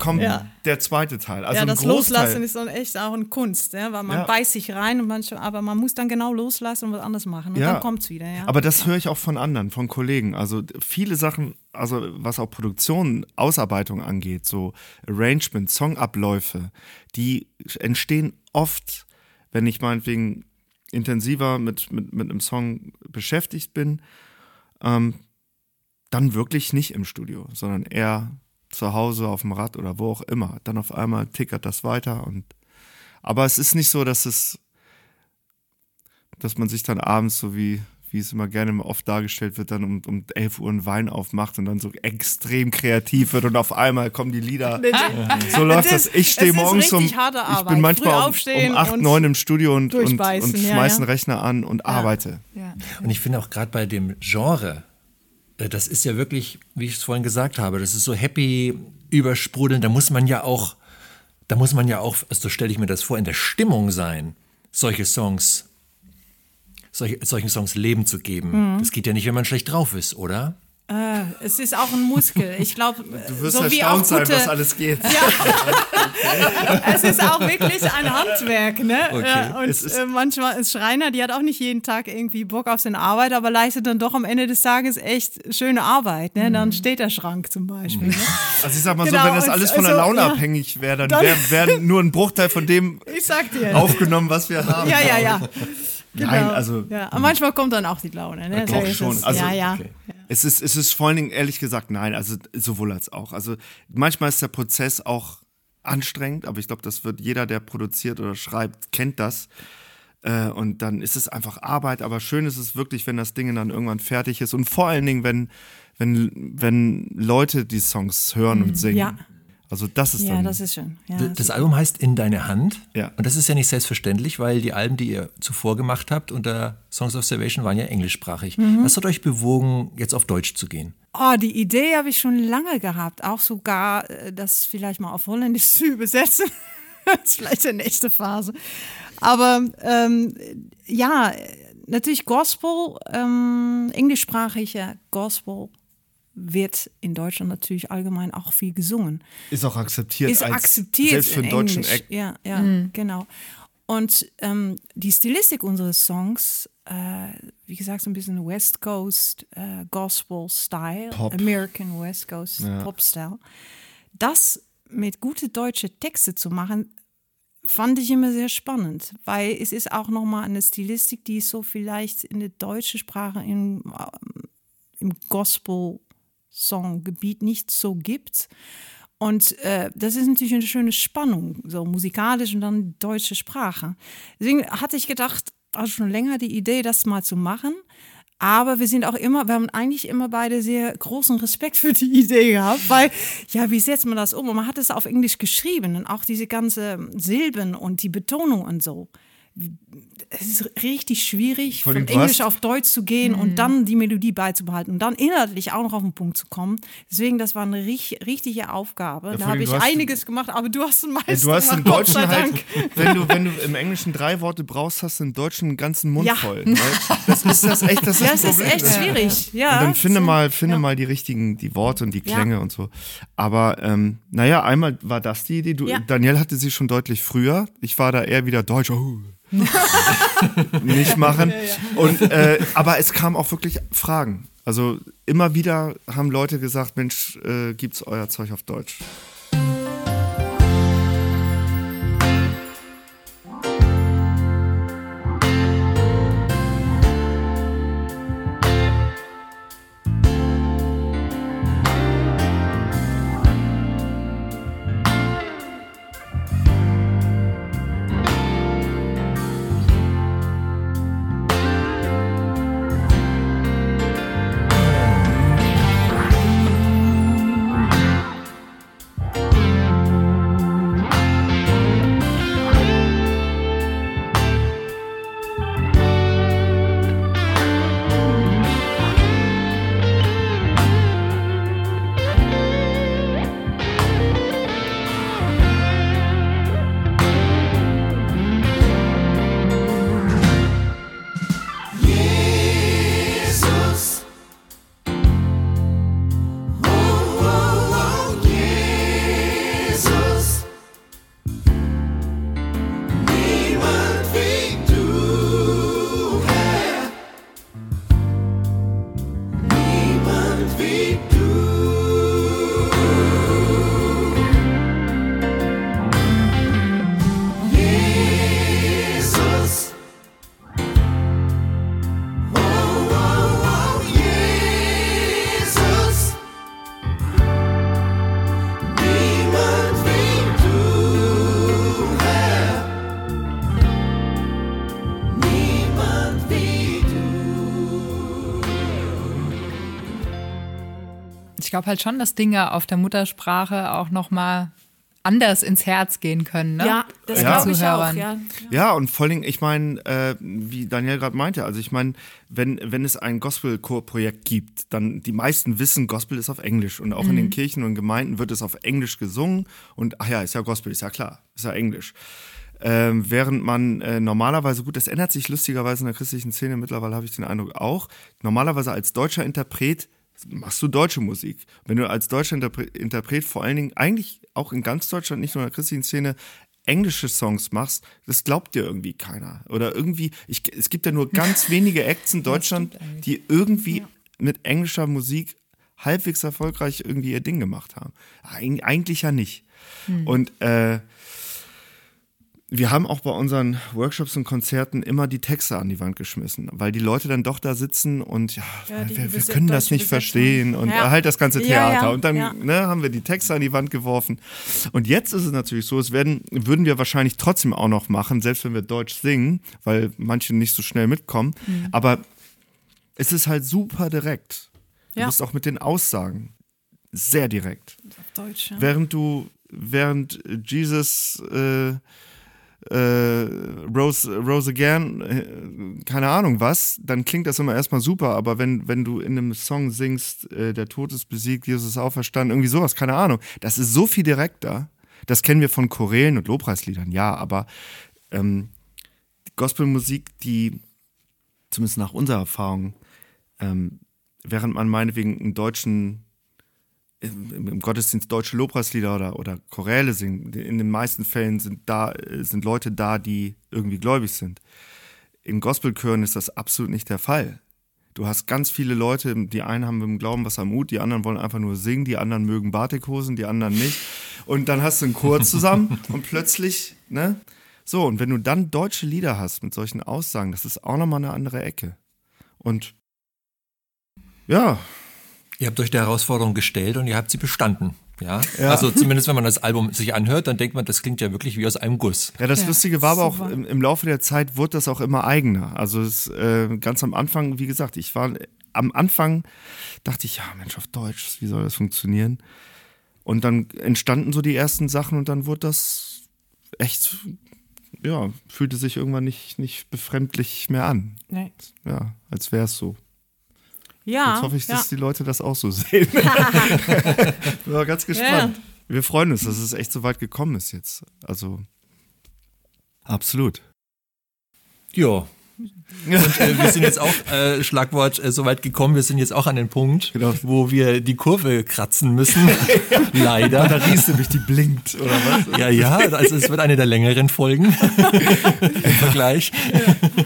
kommt Ja. der zweite Teil. Also ja, das Großteil. Loslassen ist dann echt auch eine Kunst, ja, weil man Ja. beißt sich rein, und manchmal, aber man muss dann genau loslassen und was anderes machen. Und dann kommt es wieder. Aber das höre ich auch von anderen, von Kollegen. Also viele Sachen, also was auch Produktion, Ausarbeitung angeht, so Arrangement, Songabläufe, die entstehen oft, wenn ich meinetwegen intensiver mit, mit, mit einem Song beschäftigt bin, ähm, dann wirklich nicht im Studio, sondern eher zu Hause auf dem Rad oder wo auch immer. Dann auf einmal tickert das weiter und aber es ist nicht so, dass es dass man sich dann abends so wie wie es immer gerne oft dargestellt wird, dann um, um 11 Uhr einen Wein aufmacht und dann so extrem kreativ wird und auf einmal kommen die Lieder. So läuft das. Ich stehe morgens um, ich bin manchmal um, um 8, und 9 im Studio und, und, und schmeiße den Rechner an und arbeite. Und ich finde auch gerade bei dem Genre, äh, das ist ja wirklich, wie ich es vorhin gesagt habe, das ist so happy, übersprudeln. Da muss man ja auch, da muss man ja auch, also so stelle ich mir das vor, in der Stimmung sein, solche Songs, solche, solchen Songs Leben zu geben. Mhm. Das geht ja nicht, wenn man schlecht drauf ist, oder? Äh, es ist auch ein Muskel. Ich glaube, Du wirst so wie auch erstaunt sein, was alles geht. es ist auch wirklich ein Handwerk, ne? Okay. Ja, und äh, manchmal ist Schreiner, die hat auch nicht jeden Tag irgendwie Bock auf seine Arbeit, aber leistet dann doch am Ende des Tages echt schöne Arbeit. Ne? Mhm. Dann steht der Schrank zum Beispiel. Ne? Also ich sag mal Genau, so, wenn das alles von der also, Laune ja. abhängig wäre, dann Dann- wäre wär nur ein Bruchteil von dem aufgenommen, was wir haben. ja, ja, ja. Genau. Nein, also Ja, aber manchmal kommt dann auch die Laune. Ne? Doch schon. es. Also, ja, ja. okay. Es ist, es ist vor allen Dingen, ehrlich gesagt, nein, also sowohl als auch. Also manchmal ist der Prozess auch anstrengend, aber ich glaube, das wird jeder, der produziert oder schreibt, kennt das. Äh, und dann ist es einfach Arbeit, aber schön ist es wirklich, wenn das Ding dann irgendwann fertig ist und vor allen Dingen, wenn, wenn, wenn Leute die Songs hören und singen. Mhm. Ja. Also das ist Ja, dann. das ist schön. Ja, D- Das Album heißt In deine Hand. Ja. Und das ist ja nicht selbstverständlich, weil die Alben, die ihr zuvor gemacht habt unter Songs of Salvation, waren ja englischsprachig. Mhm. Was hat euch bewogen, jetzt auf Deutsch zu gehen? Oh, die Idee habe ich schon lange gehabt. Auch sogar, äh, das vielleicht mal auf Holländisch zu übersetzen. das ist vielleicht die nächste Phase. Aber ähm, ja, natürlich Gospel, ähm, englischsprachige Gospel wird in Deutschland natürlich allgemein auch viel gesungen. ist auch akzeptiert. Ist als, akzeptiert Selbst für in einen deutschen Englisch. Act. Ja, ja, genau. Und ähm, die Stilistik unseres Songs, äh, wie gesagt, so ein bisschen West Coast äh, Gospel Style, Pop. American West Coast Pop Style, das mit gute deutsche Texte zu machen, fand ich immer sehr spannend, weil es ist auch nochmal eine Stilistik, die es so vielleicht in der deutschen Sprache im, ähm, im Gospel-Song-Gebiet nicht so gibt. Und äh, das ist natürlich eine schöne Spannung, so musikalisch und dann deutsche Sprache. Deswegen hatte ich gedacht, also schon länger die Idee, das mal zu machen. Aber wir sind auch immer, wir haben eigentlich immer beide sehr großen Respekt für die Idee gehabt, weil, ja, wie setzt man das um? Und man hat es auf Englisch geschrieben und auch diese ganze Silben und die Betonung und so. Es ist richtig schwierig, Vor von Englisch auf Deutsch zu gehen und dann die Melodie beizubehalten und dann inhaltlich auch noch auf den Punkt zu kommen. Deswegen, das war eine rich, richtige Aufgabe. vor da habe ich einiges gemacht, aber du hast den meisten Ja, du hast im Deutschen halt, wenn du, wenn du im Englischen drei Worte brauchst, hast du im Deutschen einen ganzen Mund Ja. voll. ne? Das ist das echt, das ist Ja, das ist echt schwierig. Ja, Und dann finde so, mal, finde ja. mal die richtigen, die Worte und die Ja. Klänge und so. Aber ähm, naja, einmal war das die Idee. Du, Ja. Daniel hatte sie schon deutlich früher. Ich war da eher wieder deutsch. Oh. nicht machen. Und äh, aber es kamen auch wirklich Fragen. Also immer wieder haben Leute gesagt, Mensch, äh, gibt's euer Zeug auf Deutsch? Glaube halt schon, dass Dinge auf der Muttersprache auch nochmal anders ins Herz gehen können. Ne? Ja, das Ja. glaube ich auch. Ja. Ja, und vor allem, ich meine, äh, wie Daniel gerade meinte, also ich meine, wenn, wenn es ein Gospelchor-Projekt gibt, dann die meisten wissen, Gospel ist auf Englisch und auch in den Kirchen und Gemeinden wird es auf Englisch gesungen und ach ja, ist ja Gospel, ist ja klar, ist ja Englisch. Ähm, während man äh, normalerweise, gut, das ändert sich lustigerweise in der christlichen Szene, mittlerweile habe ich den Eindruck auch, normalerweise als deutscher Interpret machst du deutsche Musik. Wenn du als deutscher Interpre Interpret vor allen Dingen eigentlich auch in ganz Deutschland, nicht nur in der christlichen Szene, englische Songs machst, das glaubt dir irgendwie keiner. Oder irgendwie, ich, es gibt ja nur ganz wenige Acts in Deutschland, die irgendwie mit englischer Musik halbwegs erfolgreich irgendwie ihr Ding gemacht haben. Eig eigentlich ja nicht. Und äh, wir haben auch bei unseren Workshops und Konzerten immer die Texte an die Wand geschmissen, weil die Leute dann doch da sitzen und ja, Ja, wir, wir können das nicht verstehen und Ja. halt das ganze Theater. ja, und dann ne, haben wir die Texte an die Wand geworfen. Und jetzt ist es natürlich so, es werden, würden wir wahrscheinlich trotzdem auch noch machen, selbst wenn wir Deutsch singen, weil manche nicht so schnell mitkommen. Mhm. Aber es ist halt super direkt. Du bist auch mit den Aussagen sehr direkt. Auf Deutsch, ja. Während du, während Jesus äh, äh, Rose, Rose Again, äh, keine Ahnung was, dann klingt das immer erstmal super, aber wenn, wenn du in einem Song singst, äh, der Tod ist besiegt, Jesus ist auferstanden, irgendwie sowas, keine Ahnung, das ist so viel direkter. Das kennen wir von Chorälen und Lobpreisliedern, ja, aber ähm, Gospelmusik, die zumindest nach unserer Erfahrung, ähm, während man meinetwegen einen deutschen im, Gottesdienst deutsche Lobpreislieder oder, oder Choräle singen. In den meisten Fällen sind da äh, sind Leute da, die irgendwie gläubig sind. In Gospelchören ist das absolut nicht der Fall. Du hast ganz viele Leute, die einen haben mit dem Glauben was am Mut, die anderen wollen einfach nur singen, die anderen mögen Batikhosen, die anderen nicht. Und dann hast du einen Chor zusammen und plötzlich, ne? So, und wenn du dann deutsche Lieder hast mit solchen Aussagen, das ist auch nochmal eine andere Ecke. Und ja, Ihr habt euch der Herausforderung gestellt und ihr habt sie bestanden. Ja? Ja. Also zumindest wenn man das Album sich anhört, dann denkt man, das klingt ja wirklich wie aus einem Guss. Ja, das Ja, Lustige war aber auch, im, im Laufe der Zeit wurde das auch immer eigener. Also es, äh, ganz am Anfang, wie gesagt, ich war am Anfang, dachte ich, ja Mensch, auf Deutsch, wie soll das funktionieren? Und dann entstanden so die ersten Sachen und dann wurde das echt, ja, fühlte sich irgendwann nicht, nicht befremdlich mehr an. Nee. Ja, als wäre es so. Ja, Jetzt hoffe ich, ja. dass die Leute das auch so sehen. Bin mal ganz gespannt. Wir freuen uns, dass es echt so weit gekommen ist jetzt. Also, absolut. Ja. Und äh, wir sind jetzt auch, äh, Schlagwort, äh, so weit gekommen, wir sind jetzt auch an den Punkt, Genau. wo wir die Kurve kratzen müssen. Leider. Batterie ist nämlich, die blinkt, oder was? Ja, ja, also es wird eine der längeren Folgen im Vergleich.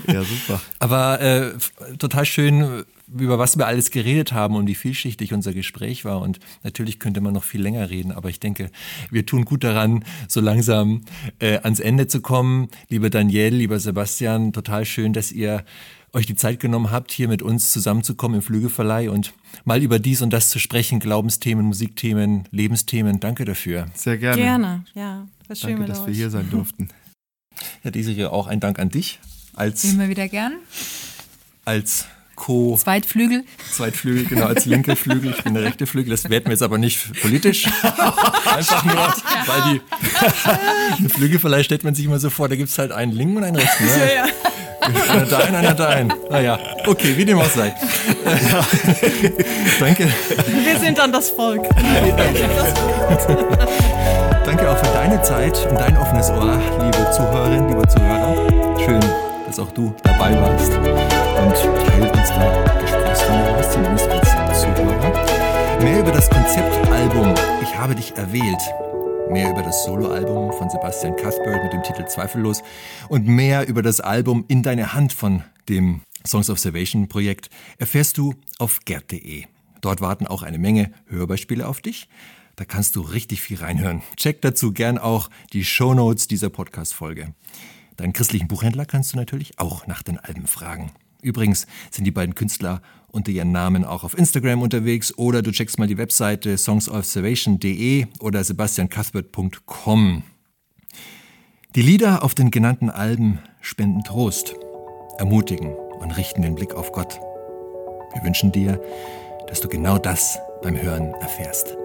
Ja, super. Aber äh, total schön, über was wir alles geredet haben und wie vielschichtig unser Gespräch war. Und natürlich könnte man noch viel länger reden, aber ich denke, wir tun gut daran, so langsam äh, ans Ende zu kommen. Lieber Daniel, lieber Sebastian, total schön, dass ihr euch die Zeit genommen habt, hier mit uns zusammenzukommen im Flügelverleih und mal über dies und das zu sprechen, Glaubensthemen, Musikthemen, Lebensthemen. Danke dafür. Sehr gerne. Gerne, ja. Was schön Danke, dass wir hier sein durften. Ja, diese hier auch ein Dank an dich als, Immer wieder gern. als Co- Zweitflügel. Zweitflügel, genau, als linke Flügel. Ich bin der rechte Flügel. Das werden wir jetzt aber nicht politisch. Einfach nur, weil die eine Flügelverleih stellt man sich immer so vor, da gibt es halt einen linken und einen rechten. Ne? Einer da ein, einer da ein. Naja, okay, wie dem auch sei. Danke, Wir sind dann das Volk. danke auch für deine Zeit und dein offenes Ohr, liebe Zuhörerinnen, liebe Zuhörer. Schön, dass auch du dabei warst und Teil unserer Gesprächsrunde warst, zumindest als Zuhörer. Mehr über das Konzeptalbum Ich habe dich erwählt. Mehr über das Soloalbum von Sebastian Cuthbert mit dem Titel Zweifellos und mehr über das Album In deine Hand von dem Songs of Salvation Projekt erfährst du auf gerd.de. Dort warten auch eine Menge Hörbeispiele auf dich. Da kannst du richtig viel reinhören. Check dazu gern auch die Shownotes dieser Podcast-Folge. Deinen christlichen Buchhändler kannst du natürlich auch nach den Alben fragen. Übrigens sind die beiden Künstler unter ihren Namen auch auf Instagram unterwegs oder du checkst mal die Webseite songsofsalvation.de oder sebastiancuthbert.com. Die Lieder auf den genannten Alben spenden Trost, ermutigen und richten den Blick auf Gott. Wir wünschen dir, dass du genau das beim Hören erfährst.